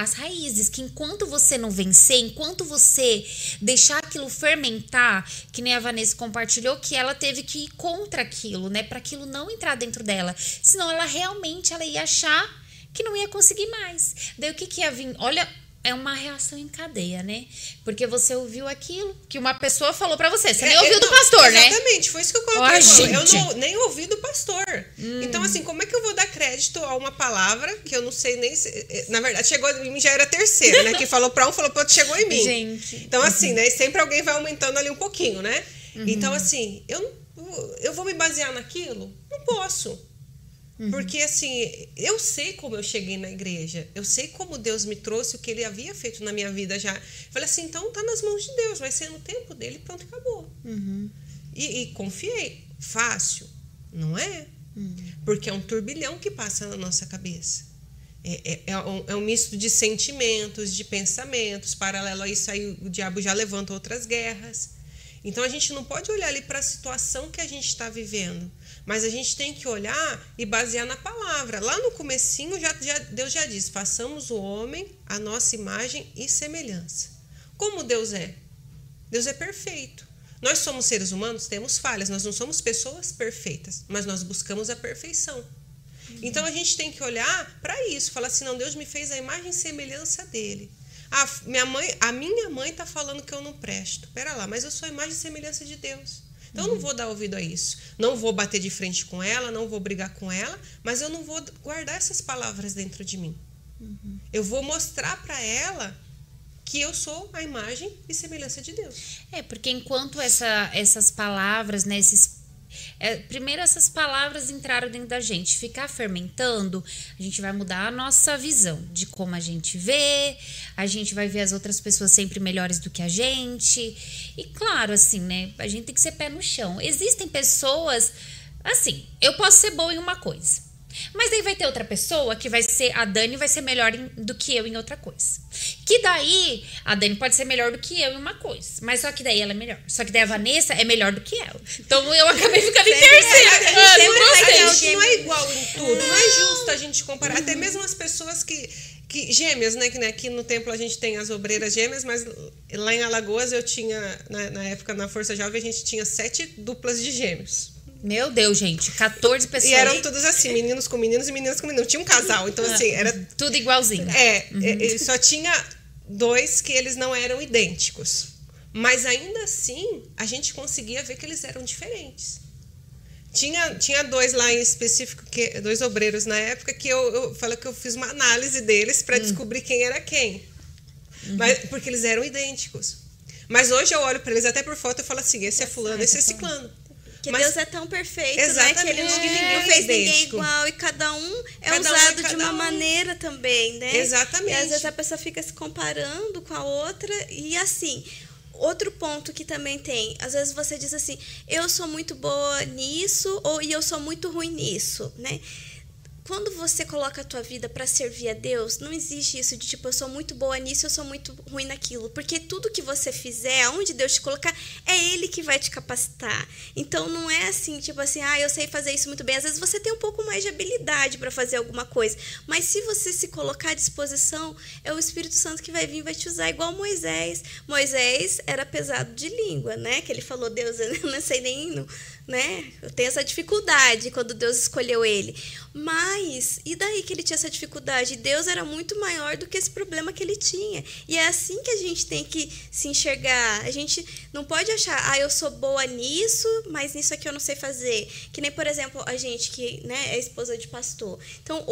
as raízes, que enquanto você não vencer, enquanto você deixar aquilo fermentar, que nem a Vanessa compartilhou, que ela teve que ir contra aquilo, né, para aquilo não entrar dentro dela, senão ela realmente ela ia achar que não ia conseguir mais. Daí o que que ia vir? Olha, é uma reação em cadeia, né? Porque você ouviu aquilo que uma pessoa falou para você, você nem É, ouviu é, do não, pastor, né? Exatamente, foi isso que eu coloquei. Ai, eu não, nem ouvi do pastor. Então, assim, como é que eu vou dar crédito a uma palavra que eu não sei nem se. eh, Na verdade, chegou em mim já era a terceira, né? Que falou pra um, falou pro outro, chegou em mim. Gente. Então, assim, né? Sempre alguém vai aumentando ali um pouquinho, né? Uhum. Então, assim, eu, eu vou me basear naquilo? Não posso. Uhum. Porque, assim, eu sei como eu cheguei na igreja. Eu sei como Deus me trouxe o que ele havia feito na minha vida já. Falei assim, então tá nas mãos de Deus, vai ser no tempo dele, pronto, acabou. E, e confiei. Fácil? Não é. Porque é um turbilhão que passa na nossa cabeça. É, é, é, um, é um misto de sentimentos, de pensamentos. Paralelo a isso, aí o diabo já levanta outras guerras. Então a gente não pode olhar ali para a situação que a gente está vivendo, mas a gente tem que olhar e basear na palavra. Lá no comecinho já, já, Deus já diz: façamos o homem a nossa imagem e semelhança. Como Deus é? Deus é perfeito. Nós somos seres humanos, temos falhas, nós não somos pessoas perfeitas, mas nós buscamos a perfeição. Então a gente tem que olhar para isso, falar assim: não, Deus me fez a imagem e semelhança dele. Ah, minha mãe, a minha mãe está falando que eu não presto. Pera lá, mas eu sou a imagem e semelhança de Deus. Então eu não vou dar ouvido a isso. Não vou bater de frente com ela, não vou brigar com ela, mas eu não vou guardar essas palavras dentro de mim. Uhum. Eu vou mostrar para ela que eu sou a imagem e semelhança de Deus. É, porque enquanto essa, essas palavras, né, esses é, primeiro, essas palavras entraram dentro da gente. Ficar fermentando, a gente vai mudar a nossa visão de como a gente vê, a gente vai ver as outras pessoas sempre melhores do que a gente. E claro, assim, né? A gente tem que ser pé no chão. Existem pessoas. Assim, eu posso ser boa em uma coisa. Mas daí vai ter outra pessoa que vai ser. A Dani vai ser melhor em, do que eu em outra coisa. Que daí a Dani pode ser melhor do que eu em uma coisa. Mas só que daí ela é melhor. Só que daí a Vanessa é melhor do que ela. Então eu acabei ficando em terceiro. A, a, gente, ah, a gente não é igual em tudo. Não, não é justo a gente comparar. Uhum. Até mesmo as pessoas que. Que, gêmeas, né? Que né, aqui no templo a gente tem as obreiras gêmeas, mas lá em Alagoas eu tinha, na, na época na Força Jovem, a gente tinha sete duplas de gêmeos. Meu Deus, gente, 14 pessoas. E eram todos assim, meninos com meninos e meninas com meninos. Tinha um casal, então assim, era. Tudo igualzinho. É, uhum. é só tinha dois que eles não eram idênticos. Mas ainda assim, a gente conseguia ver que eles eram diferentes. Tinha, tinha dois lá em específico, que, dois obreiros na época, que eu, eu falei que eu fiz uma análise deles para hum. descobrir quem era quem. Uhum. Mas, porque eles eram idênticos. Mas hoje eu olho para eles até por foto e falo assim: esse é fulano, esse é ciclano. Que Mas, Deus é tão perfeito, Exatamente. né? Que ele não, não fez ninguém igual e cada um é cada usado um é de uma um. maneira também, né? Exatamente. E às vezes a pessoa fica se comparando com a outra e assim. Outro ponto que também tem, às vezes você diz assim, eu sou muito boa nisso ou e eu sou muito ruim nisso, né? Quando você coloca a tua vida para servir a Deus, não existe isso de tipo, eu sou muito boa nisso, eu sou muito ruim naquilo. Porque tudo que você fizer, aonde Deus te colocar, é Ele que vai te capacitar. Então não é assim, tipo assim, ah, eu sei fazer isso muito bem. Às vezes você tem um pouco mais de habilidade para fazer alguma coisa. Mas se você se colocar à disposição, é o Espírito Santo que vai vir e vai te usar, igual Moisés. Moisés era pesado de língua, né? Que ele falou, Deus, eu não sei nem. Não, né? Eu tenho essa dificuldade quando Deus escolheu ele. Mas, e daí que ele tinha essa dificuldade? Deus era muito maior do que esse problema que ele tinha. E é assim que a gente tem que se enxergar. A gente não pode achar, ah, eu sou boa nisso, mas nisso aqui eu não sei fazer. Que nem, por exemplo, a gente que né, é esposa de pastor. Então,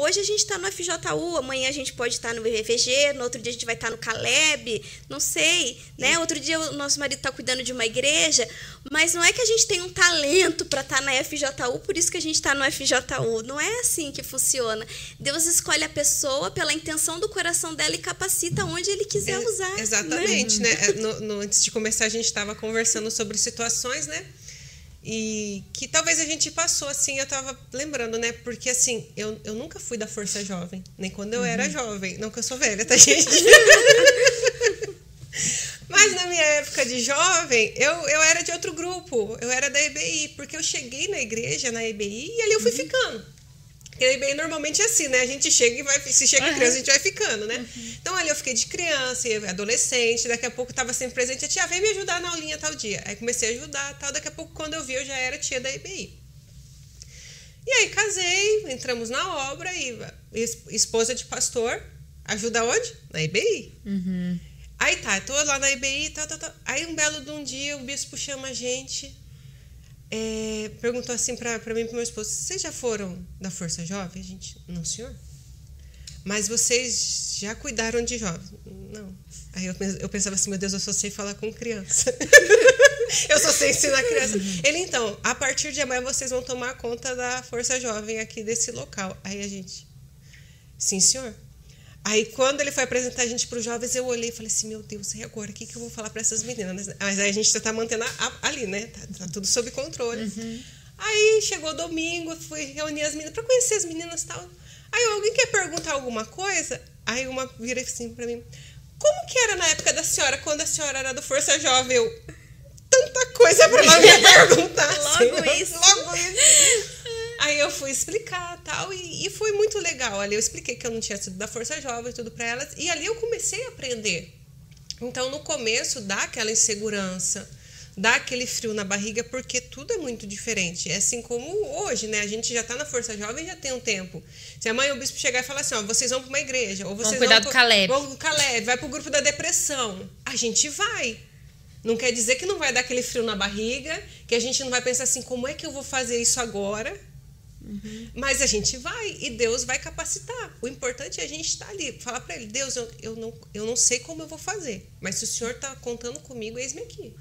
Hoje a gente está no FJU, amanhã a gente pode estar no VVG, no outro dia a gente vai estar no Caleb, não sei, né? Outro dia o nosso marido está cuidando de uma igreja, mas não é que a gente tem um talento para estar na FJU, por isso que a gente está no FJU. Não é assim que funciona. Deus escolhe a pessoa pela intenção do coração dela e capacita onde ele quiser é, usar. Exatamente, né? né? No, no, antes de começar a gente estava conversando sobre situações, né? E que talvez a gente passou, assim, eu tava lembrando, né? Porque, assim, eu, eu nunca fui da Força Jovem, nem quando eu uhum. era jovem. Não que eu sou velha, tá, gente? Mas na minha época de jovem, eu, eu era de outro grupo. Eu era da EBI, porque eu cheguei na igreja, na EBI, e ali eu fui uhum. ficando. Porque bem normalmente é assim, né? A gente chega e vai. Se chega uhum. criança, a gente vai ficando, né? Uhum. Então ali eu fiquei de criança, adolescente, daqui a pouco estava sempre presente. A tia, vem me ajudar na aulinha tal dia. Aí comecei a ajudar tal. Daqui a pouco, quando eu vi, eu já era tia da IBI. E aí casei, entramos na obra e esposa de pastor ajuda onde? Na IBI. Uhum. Aí tá, tô lá na IBI, tá, tá, tá. Aí um belo de um dia o bispo chama a gente é, perguntou assim para mim e para meu esposo: vocês já foram da Força Jovem? A gente, não, senhor. Mas vocês já cuidaram de jovens? Não. Aí eu, eu pensava assim: meu Deus, eu só sei falar com criança. eu só sei ensinar criança. Ele, então, a partir de amanhã vocês vão tomar conta da Força Jovem aqui desse local. Aí a gente, sim, senhor. Aí, quando ele foi apresentar a gente para os jovens, eu olhei e falei assim: Meu Deus, e agora? O que, que eu vou falar para essas meninas? Mas aí a gente está mantendo a, ali, né? Tá, tá, tudo sob controle. Uhum. Aí chegou domingo, fui reunir as meninas para conhecer as meninas e tal. Aí alguém quer perguntar alguma coisa? Aí uma vira assim pra mim. Como que era na época da senhora, quando a senhora era do Força Jovem? Eu, tanta coisa pra ela me perguntar. Logo assim, isso. Logo isso. Aí eu fui explicar tal, e, e foi muito legal. Ali eu expliquei que eu não tinha sido da Força Jovem tudo pra elas. E ali eu comecei a aprender. Então, no começo, dá aquela insegurança, dá aquele frio na barriga, porque tudo é muito diferente. É assim como hoje, né? A gente já tá na Força Jovem já tem um tempo. Se amanhã o bispo chegar e falar assim, ó, vocês vão pra uma igreja, ou vocês cuidar vão do pro- Caleb. Vão pro Caleb, vai pro grupo da depressão. A gente vai. Não quer dizer que não vai dar aquele frio na barriga, que a gente não vai pensar assim, como é que eu vou fazer isso agora? Mas a gente vai e Deus vai capacitar. O importante é a gente estar ali, falar para ele: Deus, eu, eu, não, eu não sei como eu vou fazer, mas se o Senhor está contando comigo, eis-me aqui.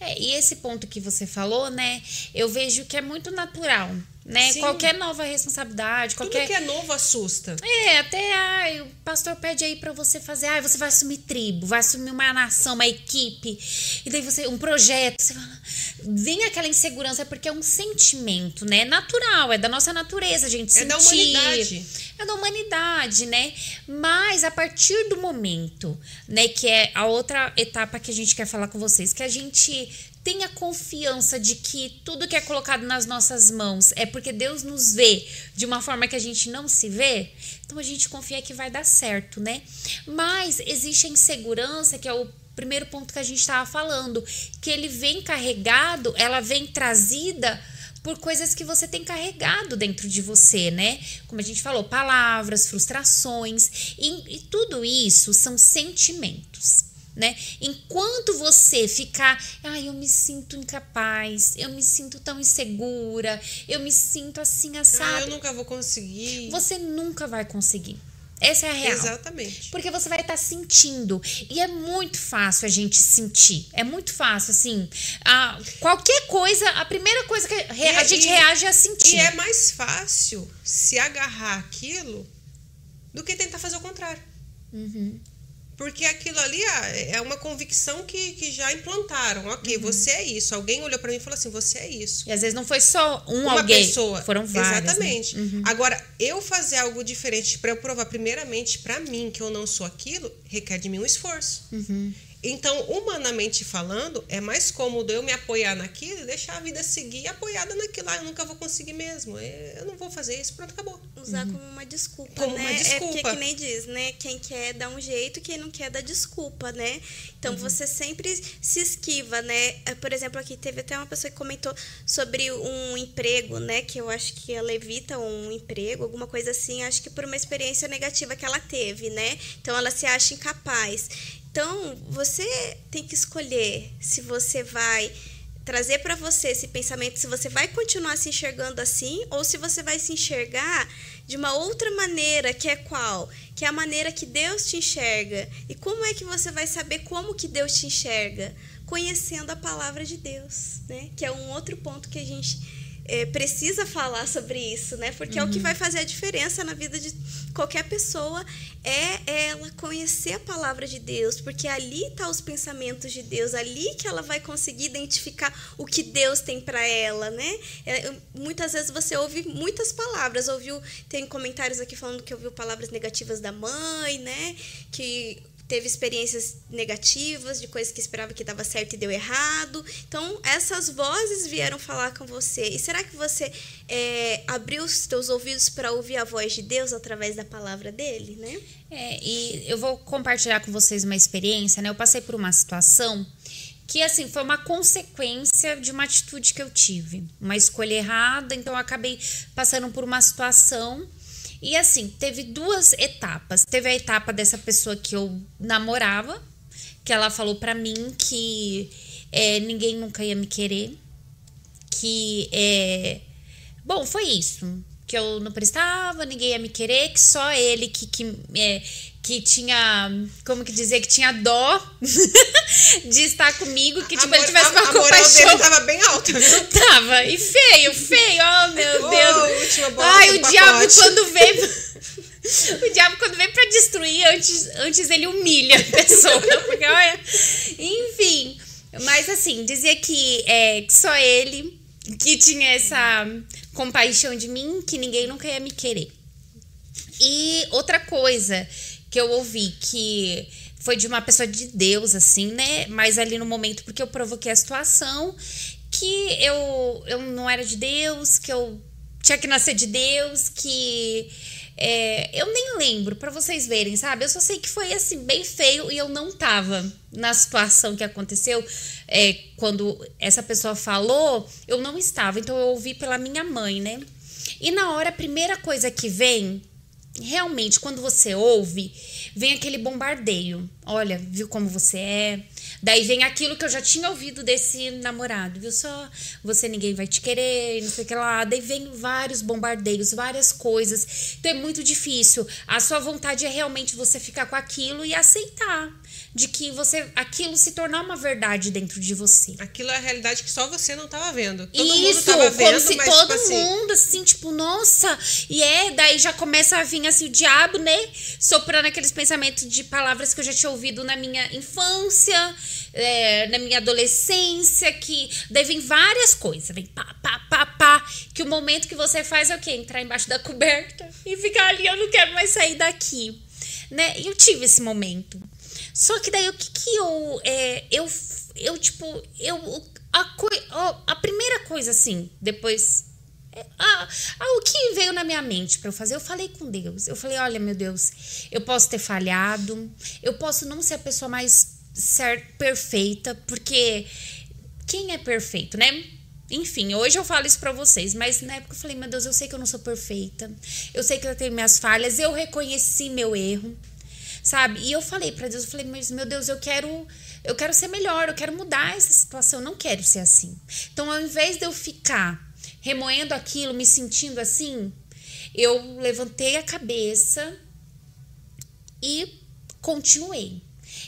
É, e esse ponto que você falou, né? Eu vejo que é muito natural, né? Sim. Qualquer nova responsabilidade, qualquer. Tudo que é novo assusta. É, até ai, o pastor pede aí pra você fazer, ai, você vai assumir tribo, vai assumir uma nação, uma equipe, e daí você, um projeto, você fala, vem aquela insegurança, porque é um sentimento, né? Natural, é da nossa natureza, a gente É sentir. da humanidade. É da humanidade, né? Mas a partir do momento, né, que é a outra etapa que a gente quer falar com vocês, que a gente tenha confiança de que tudo que é colocado nas nossas mãos é porque Deus nos vê de uma forma que a gente não se vê, então a gente confia que vai dar certo, né? Mas existe a insegurança, que é o primeiro ponto que a gente estava falando, que ele vem carregado, ela vem trazida por coisas que você tem carregado dentro de você, né? Como a gente falou, palavras, frustrações, e, e tudo isso são sentimentos. Né? Enquanto você ficar, ai, eu me sinto incapaz, eu me sinto tão insegura, eu me sinto assim Ah, assado, eu nunca vou conseguir. você nunca vai conseguir. Essa é a real. Exatamente. Porque você vai estar sentindo. E é muito fácil a gente sentir. É muito fácil, assim. A, qualquer coisa, a primeira coisa que a E- gente e- reage é a sentir. E é mais fácil se agarrar aquilo do que tentar fazer o contrário. Uhum. Porque aquilo ali ah, é uma convicção que, que já implantaram. Ok, Uhum. você é isso. Alguém olhou pra mim e falou assim: você é isso. E às vezes não foi só um uma alguém. pessoa. Foram vários. né? Exatamente. Agora, eu fazer algo diferente pra eu provar, primeiramente, pra mim, que eu não sou aquilo, requer de mim um esforço. Uhum. Então, humanamente falando, é mais cômodo eu me apoiar naquilo e deixar a vida seguir apoiada naquilo. Ah, eu nunca vou conseguir mesmo. É, Eu não vou fazer isso, pronto, acabou. Usar como uma desculpa, Como né? uma É porque desculpa. que nem diz, né? Quem quer dá um jeito, quem não quer dá desculpa, né? Então você sempre se esquiva, né? É, Por exemplo, aqui teve até uma pessoa que comentou sobre um emprego, né? Que eu acho que ela evita um emprego, alguma coisa assim, acho que por uma experiência negativa que ela teve, né? Então ela se acha incapaz. Então, você tem que escolher se você vai trazer para você esse pensamento, se você vai continuar se enxergando assim ou se você vai se enxergar de uma outra maneira, que é qual? Que é a maneira que Deus te enxerga. E como é que você vai saber como que Deus te enxerga? Conhecendo a palavra de Deus, né? Que é um outro ponto que a gente é, precisa falar sobre isso, né? Porque é o que vai fazer a diferença na vida de qualquer pessoa é ela conhecer a palavra de Deus, porque ali tá os pensamentos de Deus, ali que ela vai conseguir identificar o que Deus tem para ela, né? É, muitas vezes você ouve muitas palavras, ouviu tem comentários aqui falando que ouviu palavras negativas da mãe, né? Que teve experiências negativas de coisas que esperava que dava certo e deu errado. Então, essas vozes vieram falar com você. E será que você é, abriu os teus ouvidos para ouvir a voz de Deus através da palavra dele, né? É, e eu vou compartilhar com vocês uma experiência, né? Eu passei por uma situação que, assim, foi uma consequência de uma atitude que eu tive. Uma escolha errada, então eu acabei passando por uma situação. E, assim, teve duas etapas. Teve a etapa dessa pessoa que eu namorava, que ela falou pra mim que é, ninguém nunca ia me querer. Que é. Bom, foi isso. Que eu não prestava, ninguém ia me querer, que só ele que, que, é, que tinha. Como que dizer? Que tinha dó de estar comigo, que tipo, ele tivesse uma a, a moral compaixão. dele tava bem alta, viu? Tava, e feio, feio, Bola Ai, o diabo quando veio. O diabo, quando vem pra destruir, antes, antes ele humilha a pessoa. Porque, olha. Enfim. Mas assim, dizia que, é, que só ele que tinha essa compaixão de mim, que ninguém nunca ia me querer. E outra coisa que eu ouvi que foi de uma pessoa de Deus, assim, né? Mas ali no momento, porque eu provoquei a situação, que eu, eu não era de Deus, que eu tinha que nascer de Deus, que. É, eu nem lembro, para vocês verem, sabe? Eu só sei que foi assim, bem feio e eu não tava na situação que aconteceu. É, quando essa pessoa falou, eu não estava, então eu ouvi pela minha mãe, né? E na hora, a primeira coisa que vem, realmente, quando você ouve, vem aquele bombardeio. Olha, viu como você é? Daí vem aquilo que eu já tinha ouvido desse namorado, viu só? Você ninguém vai te querer, não sei o que lá. Daí vem vários bombardeios, várias coisas. Então é muito difícil. A sua vontade é realmente você ficar com aquilo e aceitar de que você aquilo se tornar uma verdade dentro de você. Aquilo é a realidade que só você não estava vendo. Todo Isso, mundo tava vendo, como se mas, todo tipo mundo assim... assim, tipo, nossa, e é, daí já começa a vir assim o diabo, né? Soprando aqueles pensamentos de palavras que eu já tinha ouvido na minha infância, é, na minha adolescência, que daí vem várias coisas, vem pá, pá, pá, pá, que o momento que você faz é o quê? Entrar embaixo da coberta e ficar ali, eu não quero mais sair daqui. Né? E eu tive esse momento. Só que daí o que que eu. É, eu, eu, tipo, eu. A, a primeira coisa, assim, depois. É, a, a, o que veio na minha mente para eu fazer? Eu falei com Deus. Eu falei: olha, meu Deus, eu posso ter falhado, eu posso não ser a pessoa mais certa, perfeita, porque quem é perfeito, né? Enfim, hoje eu falo isso para vocês, mas na época eu falei: meu Deus, eu sei que eu não sou perfeita, eu sei que eu tenho minhas falhas, eu reconheci meu erro sabe? E eu falei para Deus, eu falei, mas meu Deus, eu quero eu quero ser melhor, eu quero mudar essa situação, eu não quero ser assim. Então, ao invés de eu ficar remoendo aquilo, me sentindo assim, eu levantei a cabeça e continuei.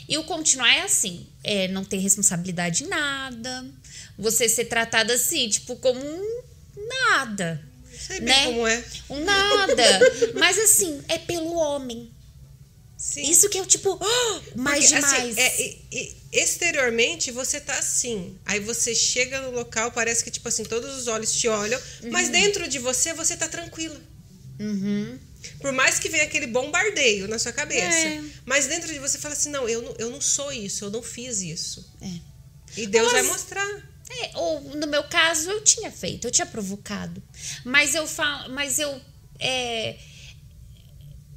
E o continuar é assim, é não ter responsabilidade em nada, você ser tratada assim, tipo, como um nada. Sei bem né? como é. Um nada. Mas assim, é pelo homem. Sim. Isso que é tipo, oh, mais Porque, assim, demais. Assim, é, é, exteriormente você tá assim. Aí você chega no local, parece que, tipo assim, todos os olhos te olham, uhum. mas dentro de você, você tá tranquila. Uhum. Por mais que venha aquele bombardeio na sua cabeça. É. Mas dentro de você fala assim: não eu, não, eu não sou isso, eu não fiz isso. É. E Deus mas, vai mostrar. É, ou no meu caso, eu tinha feito, eu tinha provocado. Mas eu falo, mas eu. É,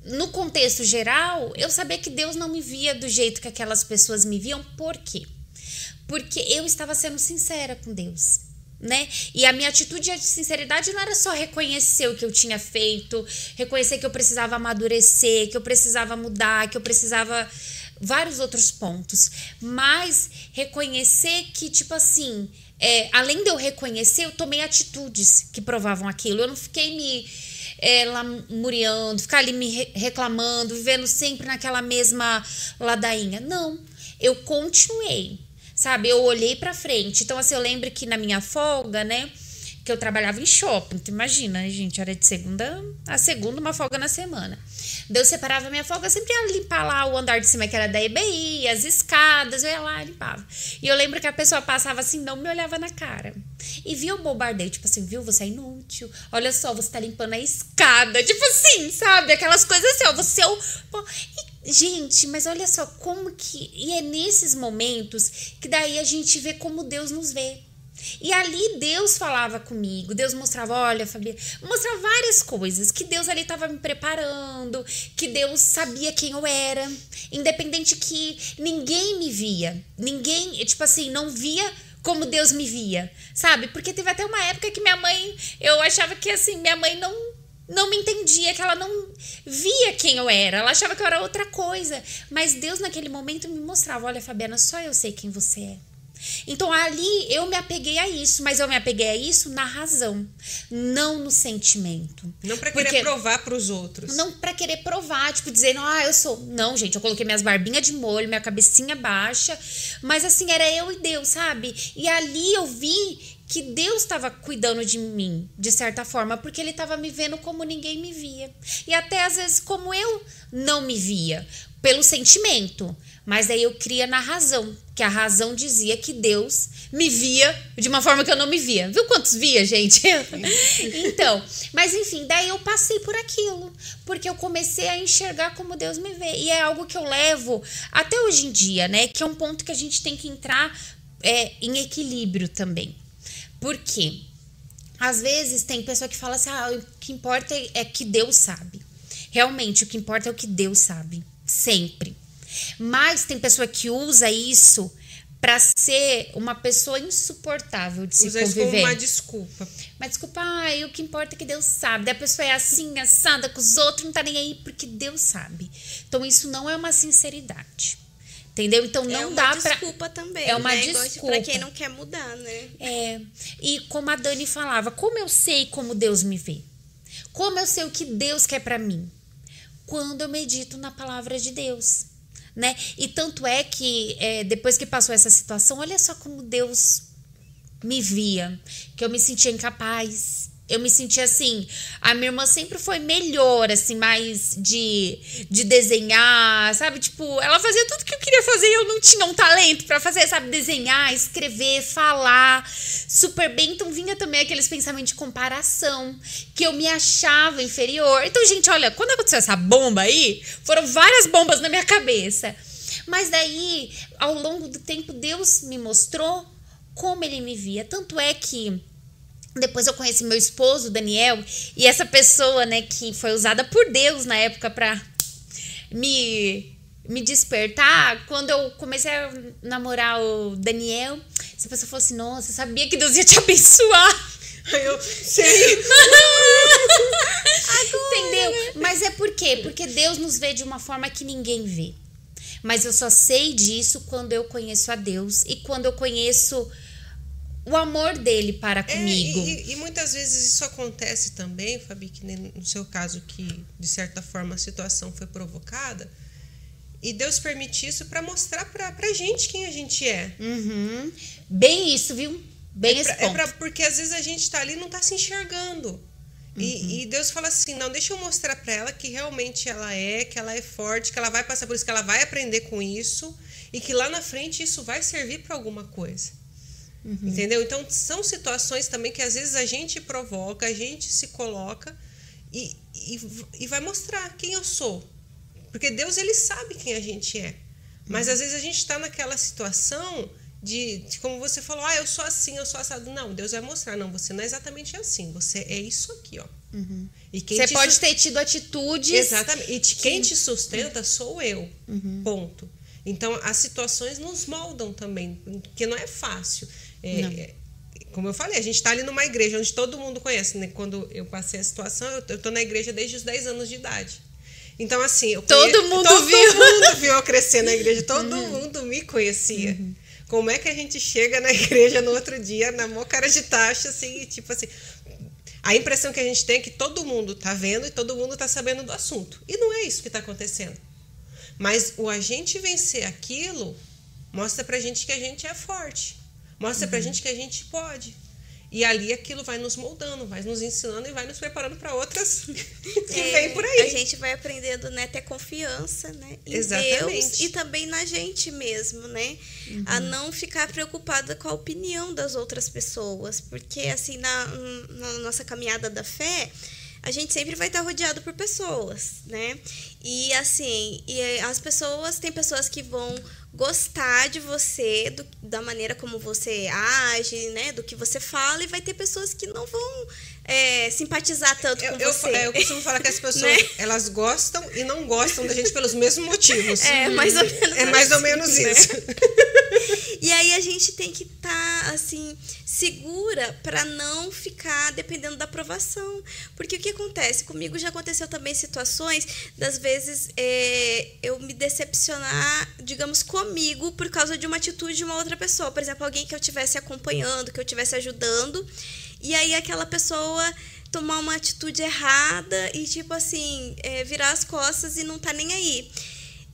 no contexto geral, eu sabia que Deus não me via do jeito que aquelas pessoas me viam. Por quê? Porque eu estava sendo sincera com Deus. Né? E a minha atitude de sinceridade não era só reconhecer o que eu tinha feito, reconhecer que eu precisava amadurecer, que eu precisava mudar, que eu precisava vários outros pontos, mas reconhecer que tipo assim, é, além de eu reconhecer, eu tomei atitudes que provavam aquilo. Eu não fiquei me é, lamuriando, ficar ali me reclamando, vivendo sempre naquela mesma ladainha. Não, eu continuei, sabe? Eu olhei para frente. Então, assim, eu lembro que na minha folga, né? Que eu trabalhava em shopping. Então, imagina, gente, era de segunda a segunda, uma folga na semana. Daí eu separava minha folga, sempre ia limpar lá o andar de cima, que era da EBI, as escadas, eu ia lá e limpava. E eu lembro que a pessoa passava assim, não me olhava na cara. E via o bombardeio, tipo assim, viu, você é inútil. Olha só, você tá limpando a escada. Tipo assim, sabe? Aquelas coisas assim, ó, você é o. E, gente, mas olha só como que. E é nesses momentos que daí a gente vê como Deus nos vê. E ali Deus falava comigo, Deus mostrava, olha, Fabiana, mostrava várias coisas, que Deus ali estava me preparando, que Deus sabia quem eu era, independente que ninguém me via, ninguém, tipo assim, não via como Deus me via, sabe? Porque teve até uma época que minha mãe, eu achava que assim, minha mãe não não me entendia, que ela não via quem eu era, ela achava que eu era outra coisa, mas Deus naquele momento me mostrava, olha, Fabiana, só eu sei quem você é. Então ali eu me apeguei a isso, mas eu me apeguei a isso na razão, não no sentimento. Não para querer Porque, provar para os outros. Não para querer provar, tipo dizendo, ah, eu sou. Não, gente, eu coloquei minhas barbinhas de molho, minha cabecinha baixa, mas assim era eu e Deus, sabe? E ali eu vi que Deus estava cuidando de mim, de certa forma, porque Ele estava me vendo como ninguém me via. E até às vezes como eu não me via, pelo sentimento. Mas aí eu cria na razão que a razão dizia que Deus me via de uma forma que eu não me via. Viu quantos via, gente? então, mas enfim, daí eu passei por aquilo, porque eu comecei a enxergar como Deus me vê. E é algo que eu levo até hoje em dia, né? Que é um ponto que a gente tem que entrar é, em equilíbrio também. Por quê? Às vezes tem pessoa que fala assim: ah, o que importa é que Deus sabe. Realmente, o que importa é o que Deus sabe. Sempre. Mas tem pessoa que usa isso para ser uma pessoa insuportável de se Usa conviver. isso como uma desculpa. Mas desculpa, ai, o que importa é que Deus sabe. Daí a pessoa é assim, assada com os outros, não tá nem aí porque Deus sabe. Então isso não é uma sinceridade. Entendeu? Então não é uma dá pra. desculpa também. É uma né? Desculpa. Pra quem não quer mudar, né? É. E como a Dani falava, como eu sei como Deus me vê? Como eu sei o que Deus quer pra mim? Quando eu medito na palavra de Deus. Né? E tanto é que é, depois que passou essa situação, olha só como Deus me via, que eu me sentia incapaz. Eu me sentia assim. A minha irmã sempre foi melhor, assim, mais de, de desenhar, sabe? Tipo, ela fazia tudo que eu queria fazer e eu não tinha um talento pra fazer, sabe? Desenhar, escrever, falar super bem. Então vinha também aqueles pensamentos de comparação, que eu me achava inferior. Então, gente, olha, quando aconteceu essa bomba aí, foram várias bombas na minha cabeça. Mas daí, ao longo do tempo, Deus me mostrou como ele me via. Tanto é que depois eu conheci meu esposo, Daniel, e essa pessoa, né, que foi usada por Deus na época pra me me despertar, quando eu comecei a namorar o Daniel, essa pessoa falou assim: "Nossa, sabia que Deus ia te abençoar". Aí eu, sei. Entendeu? Mas é por quê? Porque Deus nos vê de uma forma que ninguém vê. Mas eu só sei disso quando eu conheço a Deus e quando eu conheço o amor dele para É, comigo. e, e muitas vezes isso acontece também, Fabi, que no seu caso, que de certa forma a situação foi provocada. E Deus permite isso para mostrar pra, pra gente quem a gente é. Uhum. Bem isso, viu? Bem é esse pra- é pra- porque às vezes a gente tá ali e não tá se enxergando. E, e Deus fala assim: não, deixa eu mostrar para ela que realmente ela é, que ela é forte, que ela vai passar por isso, que ela vai aprender com isso e que lá na frente isso vai servir para alguma coisa. Entendeu? Então são situações também que às vezes a gente provoca, a gente se coloca e, e, e vai mostrar quem eu sou. Porque Deus ele sabe quem a gente é. Mas às vezes a gente está naquela situação de, de, como você falou, ah, eu sou assim, eu sou assado. Não, Deus vai mostrar, não, você não é exatamente assim, você é isso aqui, ó. E quem Você pode ter tido atitudes. Exatamente. E te- quem te sustenta sou eu. Ponto. Então, as situações nos moldam também, porque não é fácil. É, é, como eu falei, a gente está ali numa igreja onde todo mundo conhece. Né? Quando eu passei a situação, eu, tô na igreja desde os 10 anos de idade. Então, assim, eu Todo conhe- mundo todo viu. mundo viu eu crescer na igreja, todo mundo me conhecia. Como é que a gente chega na igreja no outro dia, na mó cara de taxa, assim, e tipo assim. A impressão que a gente tem é que todo mundo tá vendo e todo mundo tá sabendo do assunto. E não é isso que tá acontecendo. Mas o a gente vencer aquilo mostra pra gente que a gente é forte. Mostra pra gente que a gente pode. E ali aquilo vai nos moldando, vai nos ensinando e vai nos preparando para outras que É, vem por aí. A gente vai aprendendo, né, ter confiança, né, em Exatamente. Deus e também na gente mesmo, né? A não ficar preocupada com a opinião das outras pessoas, porque assim na, na nossa caminhada da fé, a gente sempre vai estar rodeado por pessoas, né? E assim, e as pessoas, tem pessoas que vão gostar de você, do- da maneira como você age, né? Do que você fala, e vai ter pessoas que não vão eh, simpatizar tanto Eu, com eu, você. é, eu costumo falar que as pessoas Né? elas gostam e não gostam da gente pelos mesmos motivos. É, mais ou menos É mais ou menos né? isso. E aí a gente tem que estar assim segura para não ficar dependendo da aprovação, porque o que acontece comigo já aconteceu também situações das vezes é, eu me decepcionar, digamos comigo por causa de uma atitude de uma outra pessoa, por exemplo, alguém que eu estivesse acompanhando, que eu estivesse ajudando, e aí aquela pessoa tomar uma atitude errada e tipo assim é, virar as costas e não tá nem aí.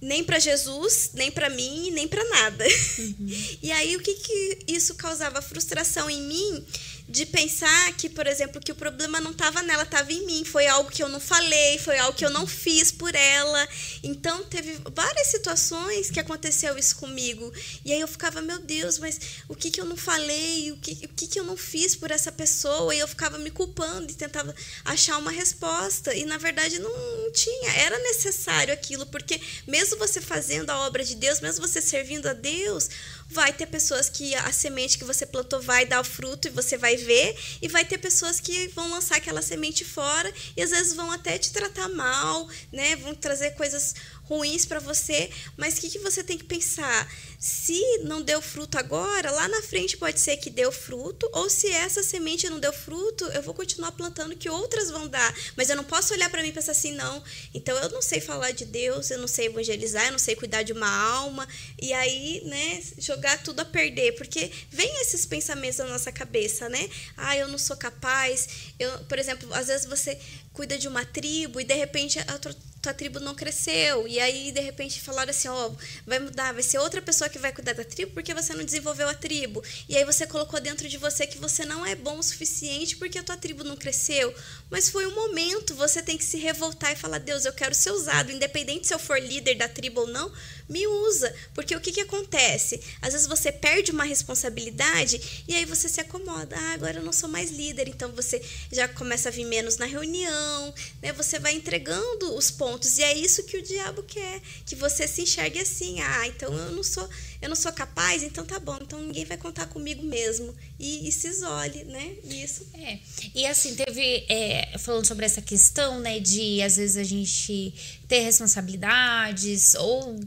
Nem para Jesus, nem para mim, nem para nada. E aí o que que isso causava? Frustração em mim de pensar que, por exemplo, que o problema não estava nela, estava em mim. Foi algo que eu não falei, foi algo que eu não fiz por ela. Então, teve várias situações que aconteceu isso comigo. E aí eu ficava, meu Deus, mas o que, que eu não falei? O que, o que, que eu não fiz por essa pessoa? E eu ficava me culpando e tentava achar uma resposta. E, na verdade, não tinha. Era necessário aquilo, porque mesmo você fazendo a obra de Deus, mesmo você servindo a Deus, vai ter pessoas que a semente que você plantou vai dar o fruto e você vai ver, e vai ter pessoas que vão lançar aquela semente fora e às vezes vão até te tratar mal, né? Vão trazer coisas ruins para você, mas o que, que você tem que pensar? Se não deu fruto agora, lá na frente pode ser que deu fruto, ou se essa semente não deu fruto, eu vou continuar plantando que outras vão dar. Mas eu não posso olhar para mim e pensar assim, não. Então eu não sei falar de Deus, eu não sei evangelizar, eu não sei cuidar de uma alma, e aí, né, jogar tudo a perder, porque vem esses pensamentos na nossa cabeça, né? Ah, eu não sou capaz. Eu, por exemplo, às vezes você cuida de uma tribo e de repente a tua, tua tribo não cresceu. E aí, de repente, falaram assim: ó, oh, vai mudar, vai ser outra pessoa que vai cuidar da tribo porque você não desenvolveu a tribo. E aí você colocou dentro de você que você não é bom o suficiente porque a tua tribo não cresceu. Mas foi um momento, você tem que se revoltar e falar: Deus, eu quero ser usado, independente se eu for líder da tribo ou não, me usa. Porque o que, que acontece? Às vezes você perde uma responsabilidade e aí você se acomoda. Ah, agora eu não sou mais líder, então você já começa a vir menos na reunião, né? Você vai entregando os pontos e é isso que o diabo quer, que você se enxergue assim. Ah, então eu não sou, eu não sou capaz, então tá bom, então ninguém vai contar comigo mesmo e, e se isole, né? Isso. É. E assim teve é, falando sobre essa questão, né, de às vezes a gente ter responsabilidades ou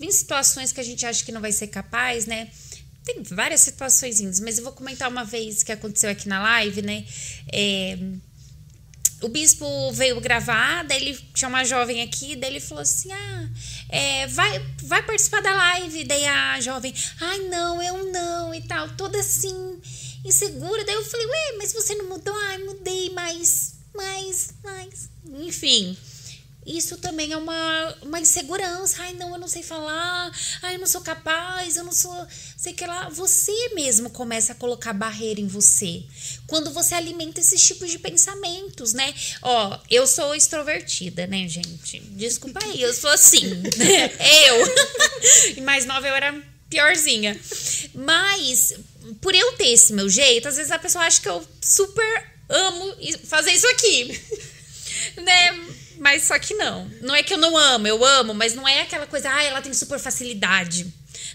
em situações que a gente acha que não vai ser capaz, né? Tem várias situações, mas eu vou comentar uma vez que aconteceu aqui na live, né? É, o bispo veio gravar, daí ele tinha uma jovem aqui, daí ele falou assim: Ah, é, vai, vai participar da live. Daí a jovem, ai, não, eu não, e tal, toda assim, insegura. Daí eu falei, ué, mas você não mudou? Ai, mudei, mas, mas, mas. Enfim isso também é uma, uma insegurança. Ai, não, eu não sei falar. Ai, eu não sou capaz. Eu não sou. Sei que lá. Você mesmo começa a colocar barreira em você. Quando você alimenta esses tipos de pensamentos, né? Ó, eu sou extrovertida, né, gente? Desculpa aí, eu sou assim. Eu. E mais nova eu era piorzinha. Mas, por eu ter esse meu jeito, às vezes a pessoa acha que eu super amo fazer isso aqui. né? Mas só que não. Não é que eu não amo, eu amo, mas não é aquela coisa, ah, ela tem super facilidade.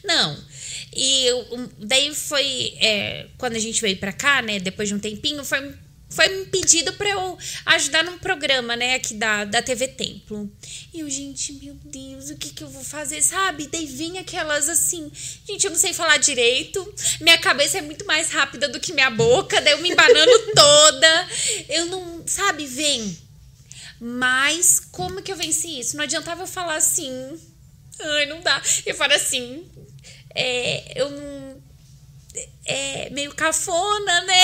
Não. E eu, daí foi. É, quando a gente veio pra cá, né, depois de um tempinho, foi foi um pedido para eu ajudar num programa, né, aqui da, da TV Templo. E eu, gente, meu Deus, o que que eu vou fazer, sabe? Daí vem aquelas assim, gente, eu não sei falar direito, minha cabeça é muito mais rápida do que minha boca, daí eu me embanando toda. Eu não, sabe, vem mas como que eu venci isso? Não adiantava eu falar assim. Ai, não dá. Eu falo assim. É, eu não. É meio cafona, né?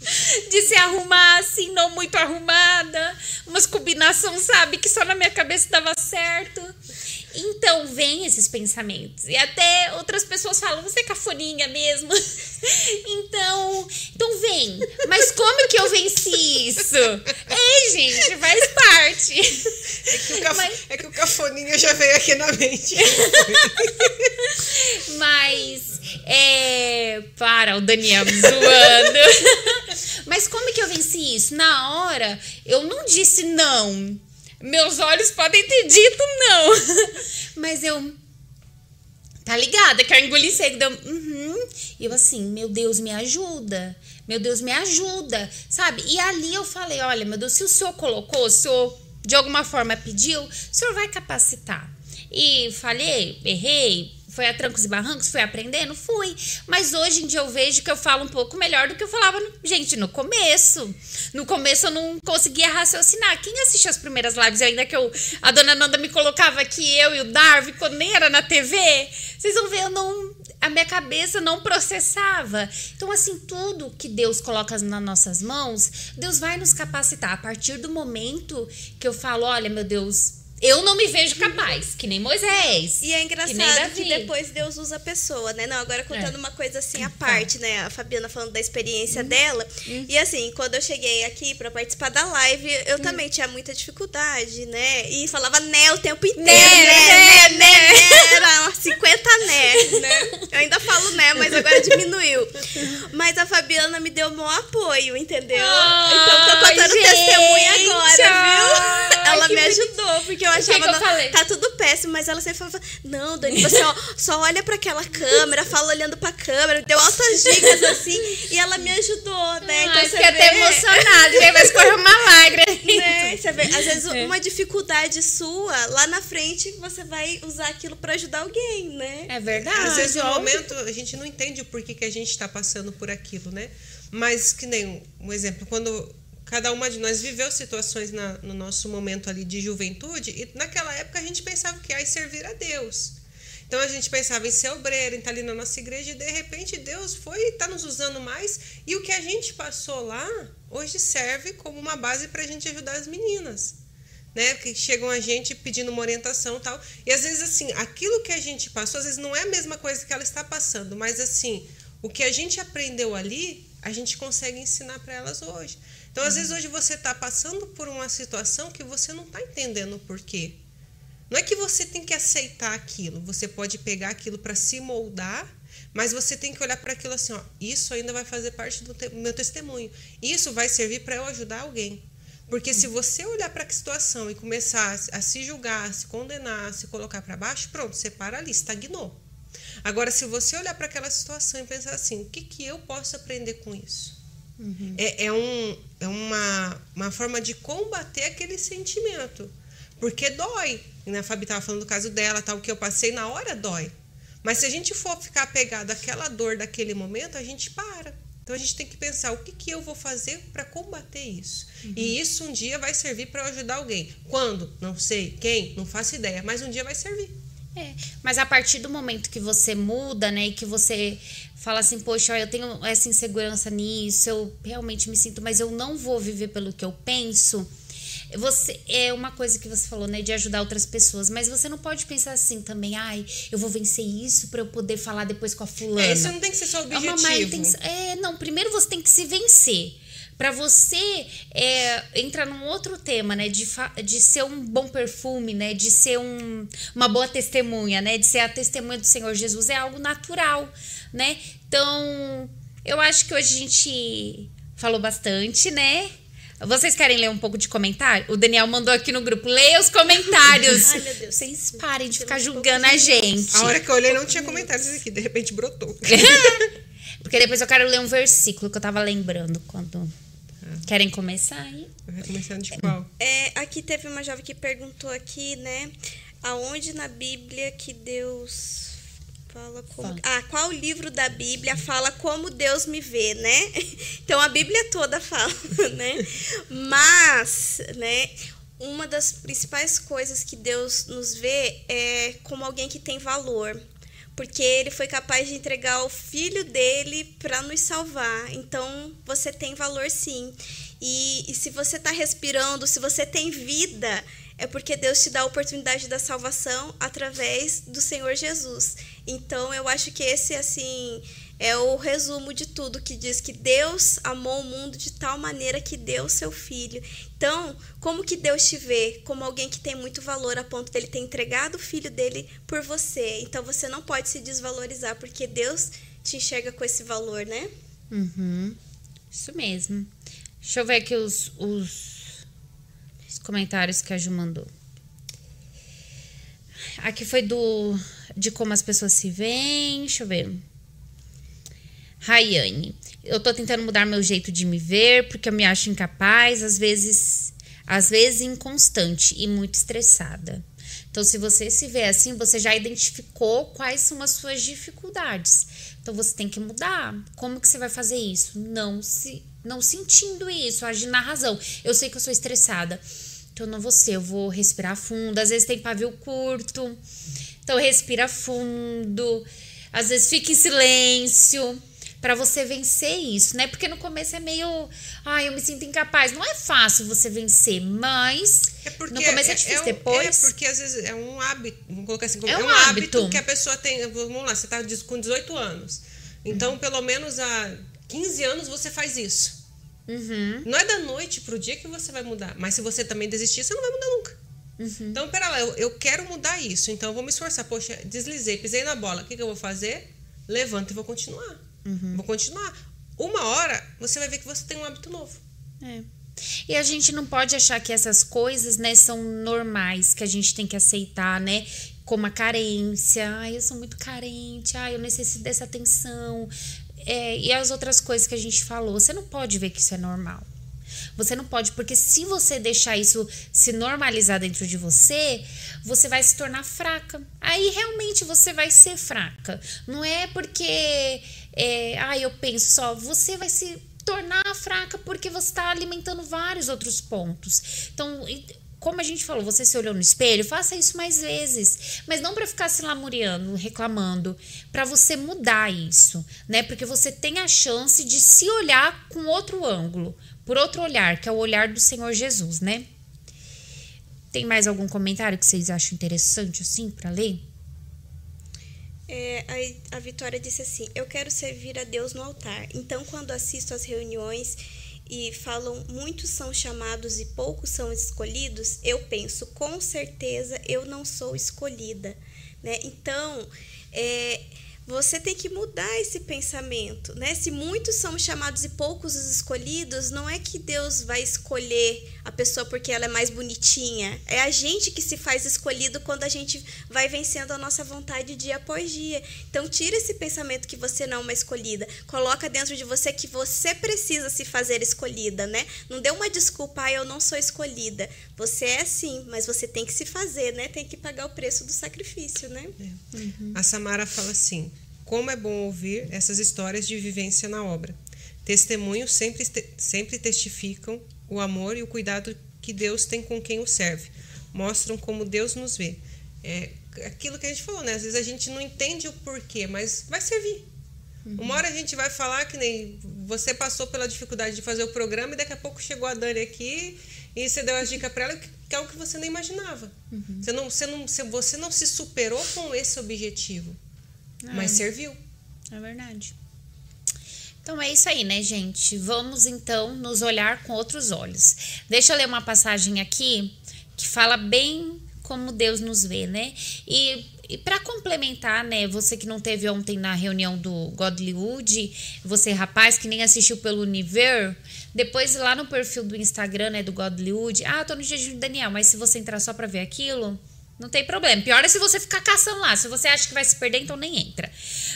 de se arrumar assim, não muito arrumada. Umas combinações, sabe? Que só na minha cabeça dava certo. Então vem esses pensamentos. E até outras pessoas falam, você é cafoninha mesmo. então, então vem. Mas como que eu venci isso? É, gente, faz parte. É que o, caf... Mas... é que o cafoninha já veio aqui na mente. Mas é. Para, o Daniel me zoando. Mas como que eu venci isso? Na hora, eu não disse não. Meus olhos podem ter dito não. Mas eu. Tá ligada? Que eu engoli seco. Deu, uhum. Eu assim, meu Deus, me ajuda. Meu Deus, me ajuda. Sabe? E ali eu falei: olha, meu Deus, se o senhor colocou, se o senhor de alguma forma pediu, o senhor vai capacitar. E falei, errei, foi a trancos e barrancos, fui aprendendo? Fui. Mas hoje em dia eu vejo que eu falo um pouco melhor do que eu falava, gente, no começo. No começo eu não conseguia raciocinar. Quem assistiu as primeiras lives, ainda que eu, a dona Nanda me colocava aqui, eu e o Darwin, quando nem era na TV, vocês vão ver, eu não. A minha cabeça não processava. Então, assim, tudo que Deus coloca nas nossas mãos, Deus vai nos capacitar. A partir do momento que eu falo, olha, meu Deus, Eu não me vejo capaz, que nem Moisés. E é engraçado Davi. que depois Deus usa a pessoa, né? Não, agora contando É. uma coisa assim à parte, né? A Fabiana falando da experiência dela. E assim, quando eu cheguei aqui pra participar da live, eu também tinha muita dificuldade, né? E falava né o tempo inteiro. Né, né, né, né. Era umas 50 né, né? Eu ainda falo né, mas agora diminuiu. Mas a Fabiana me deu um apoio, entendeu? então tô contando gente, testemunha agora, viu? Ela que me ajudou, porque eu que achava que eu não, falei? tá tudo péssimo, mas ela sempre falava: Não, Dani, você ó, só olha pra aquela câmera, fala olhando pra câmera, deu altas dicas assim, e ela me ajudou, né? Ai, você fiquei até emocionada, já vai escorrer uma lágrima. né? Você vê, às vezes É. uma dificuldade sua, lá na frente, você vai usar aquilo pra ajudar alguém, né? É verdade. Às vezes no momento a gente não entende o porquê que a gente está passando por aquilo, né? Mas que nem um exemplo, quando cada uma de nós viveu situações na- no nosso momento ali de juventude, e naquela época a gente pensava que ia servir a Deus. Então a gente pensava em ser obreiro, em estar ali na nossa igreja, e de repente Deus foi e está nos usando mais. E o que a gente passou lá, hoje serve como uma base para a gente ajudar as meninas né? Que chegam a gente pedindo uma orientação e tal. E às vezes, assim, aquilo que a gente passou, às vezes não é a mesma coisa que ela está passando, mas assim, o que a gente aprendeu ali, a gente consegue ensinar para elas hoje. Então, às vezes, hoje você está passando por uma situação que você não está entendendo o porquê. Não é que você tem que aceitar aquilo, você pode pegar aquilo para se moldar, mas você tem que olhar para aquilo assim, ó, isso ainda vai fazer parte do meu testemunho. Isso vai servir para eu ajudar alguém. Porque se você olhar para a situação e começar a, a se julgar, a se condenar, a se colocar para baixo, pronto, você para ali, estagnou. Agora, se você olhar para aquela situação e pensar assim, o que, que eu posso aprender com isso? É, é, um, é uma, uma forma de combater aquele sentimento. Porque dói. E a Fabi estava falando do caso dela, tal, o que eu passei na hora dói. Mas se a gente for ficar apegado àquela dor daquele momento, a gente para. Então a gente tem que pensar o que, que eu vou fazer para combater isso. E isso um dia vai servir para ajudar alguém. Quando? Não sei. Quem? Não faço ideia. Mas um dia vai servir. É, mas a partir do momento que você muda, né, e que você fala assim, poxa, eu tenho essa insegurança nisso, eu realmente me sinto, mas eu não vou viver pelo que eu penso. Você é uma coisa que você falou, né, de ajudar outras pessoas, mas você não pode pensar assim também, ai, eu vou vencer isso para eu poder falar depois com a fulana. É, isso não tem que ser só o É uma objetivo. tem que- é, não, primeiro você tem que se vencer. Pra você é, entrar num outro tema, né? De, de ser um bom perfume, né? De ser um, uma boa testemunha, né? De ser a testemunha do Senhor Jesus é algo natural, né? Então, eu acho que hoje a gente falou bastante, né? Vocês querem ler um pouco de comentário? O Daniel mandou aqui no grupo. Leia os comentários. Ai, meu Deus. Vocês parem de ficar julgando a gente. A hora que eu olhei não tinha comentários aqui, de repente brotou. Porque depois eu quero ler um versículo que eu tava lembrando quando. Querem começar aí? Vai começando de qual? É, aqui teve uma jovem que perguntou aqui, né? Aonde na Bíblia que Deus fala como. Fala. Ah, qual livro da Bíblia fala como Deus me vê, né? Então a Bíblia toda fala, né? Mas, né? Uma das principais coisas que Deus nos vê é como alguém que tem valor. Porque ele foi capaz de entregar o filho dele para nos salvar. Então, você tem valor sim. E, e se você está respirando, se você tem vida, é porque Deus te dá a oportunidade da salvação através do Senhor Jesus. Então, eu acho que esse, assim, é o resumo de tudo que diz que Deus amou o mundo de tal maneira que deu o seu filho. Então, como que Deus te vê? Como alguém que tem muito valor a ponto dele ter entregado o filho dele por você. Então, você não pode se desvalorizar porque Deus te enxerga com esse valor, né? Uhum. Isso mesmo. Deixa eu ver aqui os, os, os comentários que a Ju mandou. Aqui foi do de como as pessoas se veem. Deixa eu ver. Rayane, eu tô tentando mudar meu jeito de me ver porque eu me acho incapaz, às vezes, às vezes inconstante e muito estressada. Então, se você se vê assim, você já identificou quais são as suas dificuldades. Então, você tem que mudar. Como que você vai fazer isso? Não se, não sentindo isso, agindo na razão. Eu sei que eu sou estressada. Então, não vou ser, eu vou respirar fundo. Às vezes tem pavio curto. Então, respira fundo. Às vezes fica em silêncio. Para você vencer isso, né? Porque no começo é meio, ai, eu me sinto incapaz. Não é fácil você vencer, mas É porque no começo é, difícil. um- Depois É porque às vezes é um hábito, vamos colocar assim, como- É é um um, hábito. hábito. que a pessoa tem. Vamos lá, você está com 18 anos. Então, pelo menos há 15 anos você faz isso. Uhum. Não é da noite pro dia que você vai mudar. Mas se você também desistir, você não vai mudar nunca. Uhum. Então, pera lá, eu, eu quero mudar isso. Então, eu vou me esforçar. Poxa, deslizei, pisei na bola. O que, que eu vou fazer? Levanto e vou continuar. Uhum. Vou continuar. Uma hora, você vai ver que você tem um hábito novo. É. E a gente não pode achar que essas coisas, né, são normais, que a gente tem que aceitar, né? Como a carência. Ai, eu sou muito carente. Ai, eu necessito dessa atenção. É, e as outras coisas que a gente falou. Você não pode ver que isso é normal. Você não pode, porque se você deixar isso se normalizar dentro de você, você vai se tornar fraca. Aí realmente você vai ser fraca. Não é porque, é, ah, eu penso só, você vai se tornar fraca porque você está alimentando vários outros pontos. Então, como a gente falou, você se olhou no espelho, faça isso mais vezes, mas não para ficar se lamuriando, reclamando, para você mudar isso, né? Porque você tem a chance de se olhar com outro ângulo, por outro olhar, que é o olhar do Senhor Jesus, né? Tem mais algum comentário que vocês acham interessante assim para ler? É, aí a Vitória disse assim: Eu quero servir a Deus no altar. Então, quando assisto às reuniões e falam muitos são chamados e poucos são escolhidos, eu penso, com certeza eu não sou escolhida. Né? Então, é, você tem que mudar esse pensamento. Né? Se muitos são chamados e poucos os escolhidos, não é que Deus vai escolher a pessoa porque ela é mais bonitinha. É a gente que se faz escolhido quando a gente vai vencendo a nossa vontade dia após dia. Então tira esse pensamento que você não é uma escolhida. Coloca dentro de você que você precisa se fazer escolhida, né? Não dê uma desculpa, ah, eu não sou escolhida. Você é sim, mas você tem que se fazer, né? Tem que pagar o preço do sacrifício, né? A Samara fala assim: como é bom ouvir essas histórias de vivência na obra. Testemunhos sempre, sempre testificam o amor e o cuidado que Deus tem com quem o serve. Mostram como Deus nos vê. É aquilo que a gente falou, né? Às vezes a gente não entende o porquê, mas vai servir. Uma hora a gente vai falar que nem você passou pela dificuldade de fazer o programa e daqui a pouco chegou a Dani aqui e você deu as dicas para ela que é algo que você nem imaginava. Você, não, você, não, você não se superou com esse objetivo, mas serviu. É verdade. Então é isso aí, né, gente? Vamos então nos olhar com outros olhos. Deixa eu ler uma passagem aqui que fala bem como Deus nos vê, né? E, e para complementar, né, você que não teve ontem na reunião do Godlywood, você rapaz que nem assistiu pelo Univer, depois lá no perfil do Instagram, né, do Godlywood, ah, tô no jejum de Daniel, mas se você entrar só para ver aquilo, não tem problema. Pior é se você ficar caçando lá. Se você acha que vai se perder, então nem entra.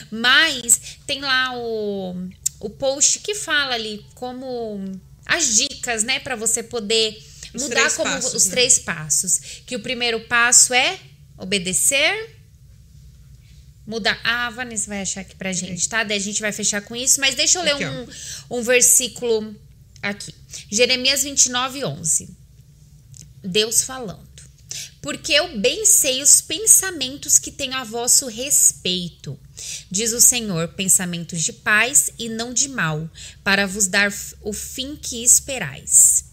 Mas tem lá o, o post que fala ali como as dicas, né, para você poder Os mudar como passos, os né? três passos. Que o primeiro passo é obedecer. Mudar. Ah, a Vanessa vai achar aqui pra gente, tá? Daí a gente vai fechar com isso. Mas deixa eu ler Aqui, um, um versículo aqui. Jeremias 29, 11. Deus falando. Porque eu bem sei os pensamentos que tenho a vosso respeito, diz o Senhor, pensamentos de paz e não de mal, para vos dar o fim que esperais.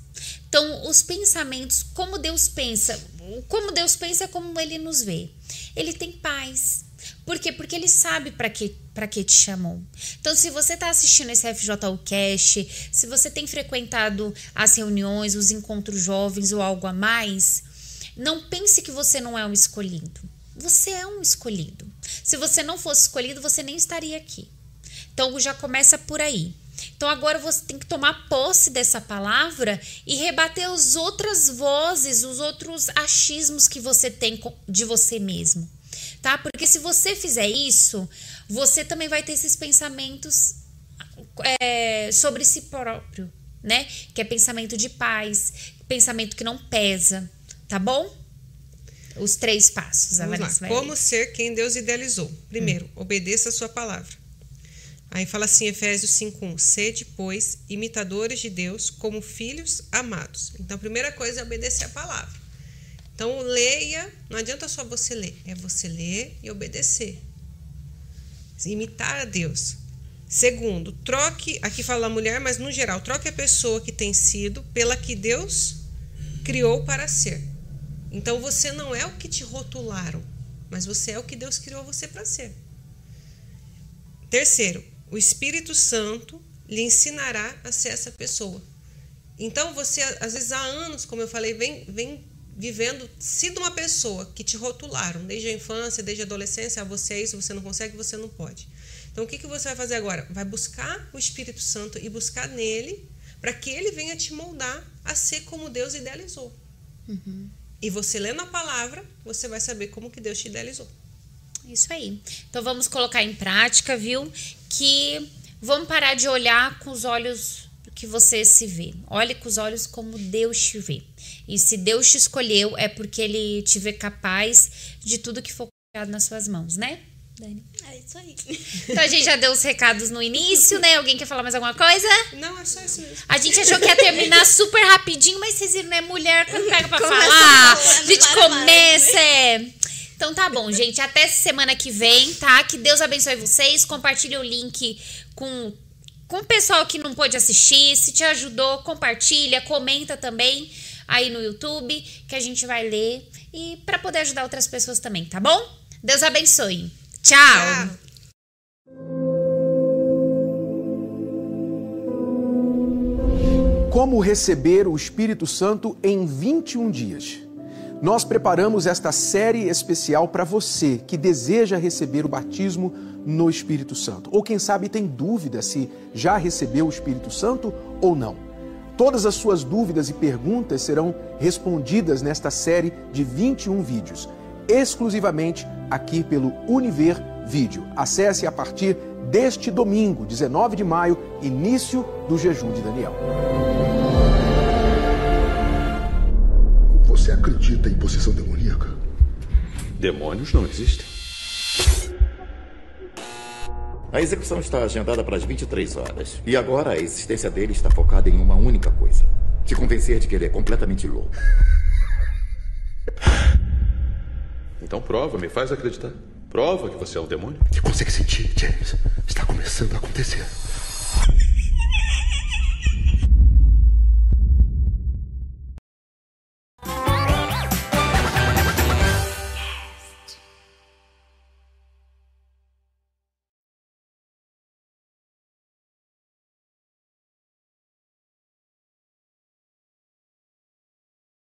Então, os pensamentos, como Deus pensa, como Deus pensa como ele nos vê. Ele tem paz. Por quê? Porque ele sabe para que para que te chamou. Então, se você está assistindo esse FJU Cast, se você tem frequentado as reuniões, os encontros jovens ou algo a mais, não pense que você não é um escolhido. Você é um escolhido. Se você não fosse escolhido, você nem estaria aqui. Então já começa por aí. Então agora você tem que tomar posse dessa palavra e rebater as outras vozes, os outros achismos que você tem de você mesmo, tá? Porque se você fizer isso, você também vai ter esses pensamentos é, sobre si próprio, né? Que é pensamento de paz, pensamento que não pesa, tá bom? Os três passos, a Vamos lá. Vanessa vai Como ler. ser quem Deus idealizou? Primeiro, obedeça a sua palavra. Aí fala assim, Efésios 5:1, sede, pois, imitadores de Deus como filhos amados. Então, a primeira coisa é obedecer a palavra. Então, leia, não adianta só você ler, é você ler e obedecer. Imitar a Deus. Segundo, troque, aqui fala a mulher, mas no geral, troque a pessoa que tem sido pela que Deus criou para ser. Então você não é o que te rotularam, mas você é o que Deus criou você para ser. Terceiro, o Espírito Santo lhe ensinará a ser essa pessoa. Então você, às vezes há anos, como eu falei, vem, vem vivendo, sido uma pessoa que te rotularam desde a infância, desde a adolescência, a você é isso, você não consegue, você não pode. Então o que, que você vai fazer agora? Vai buscar o Espírito Santo e buscar nele para que ele venha te moldar a ser como Deus idealizou. Uhum. E você lendo a palavra, você vai saber como que Deus te idealizou. Isso aí. Então vamos colocar em prática, viu? Que vamos parar de olhar com os olhos que você se vê. Olhe com os olhos como Deus te vê. E se Deus te escolheu, é porque ele te vê capaz de tudo que for colocado nas suas mãos, né? Dani. É isso aí. Então a gente já deu os recados no início, né? Alguém quer falar mais alguma coisa? Não, é só isso mesmo. A gente achou que ia terminar super rapidinho, mas vocês viram, né? Mulher, quando pega pra começa falar, a gente começa. É. Então tá bom, gente. Até semana que vem, tá? Que Deus abençoe vocês. Compartilhe o link com, com o pessoal que não pôde assistir. Se te ajudou, compartilha, comenta também aí no YouTube, que a gente vai ler. E para poder ajudar outras pessoas também, tá bom? Deus abençoe. Tchau. Tchau. Como receber o Espírito Santo em 21 dias? Nós preparamos esta série especial para você que deseja receber o batismo no Espírito Santo. Ou quem sabe tem dúvida se já recebeu o Espírito Santo ou não. Todas as suas dúvidas e perguntas serão respondidas nesta série de 21 vídeos exclusivamente aqui pelo Univer Vídeo. Acesse a partir deste domingo, 19 de maio, início do jejum de Daniel. Você acredita em possessão demoníaca? Demônios não existem. A execução está agendada para as 23 horas. E agora a existência dele está focada em uma única coisa: te convencer de que ele é completamente louco. Então prova, me faz acreditar. Prova que você é um demônio. Você consegue sentir, James? Está começando a acontecer.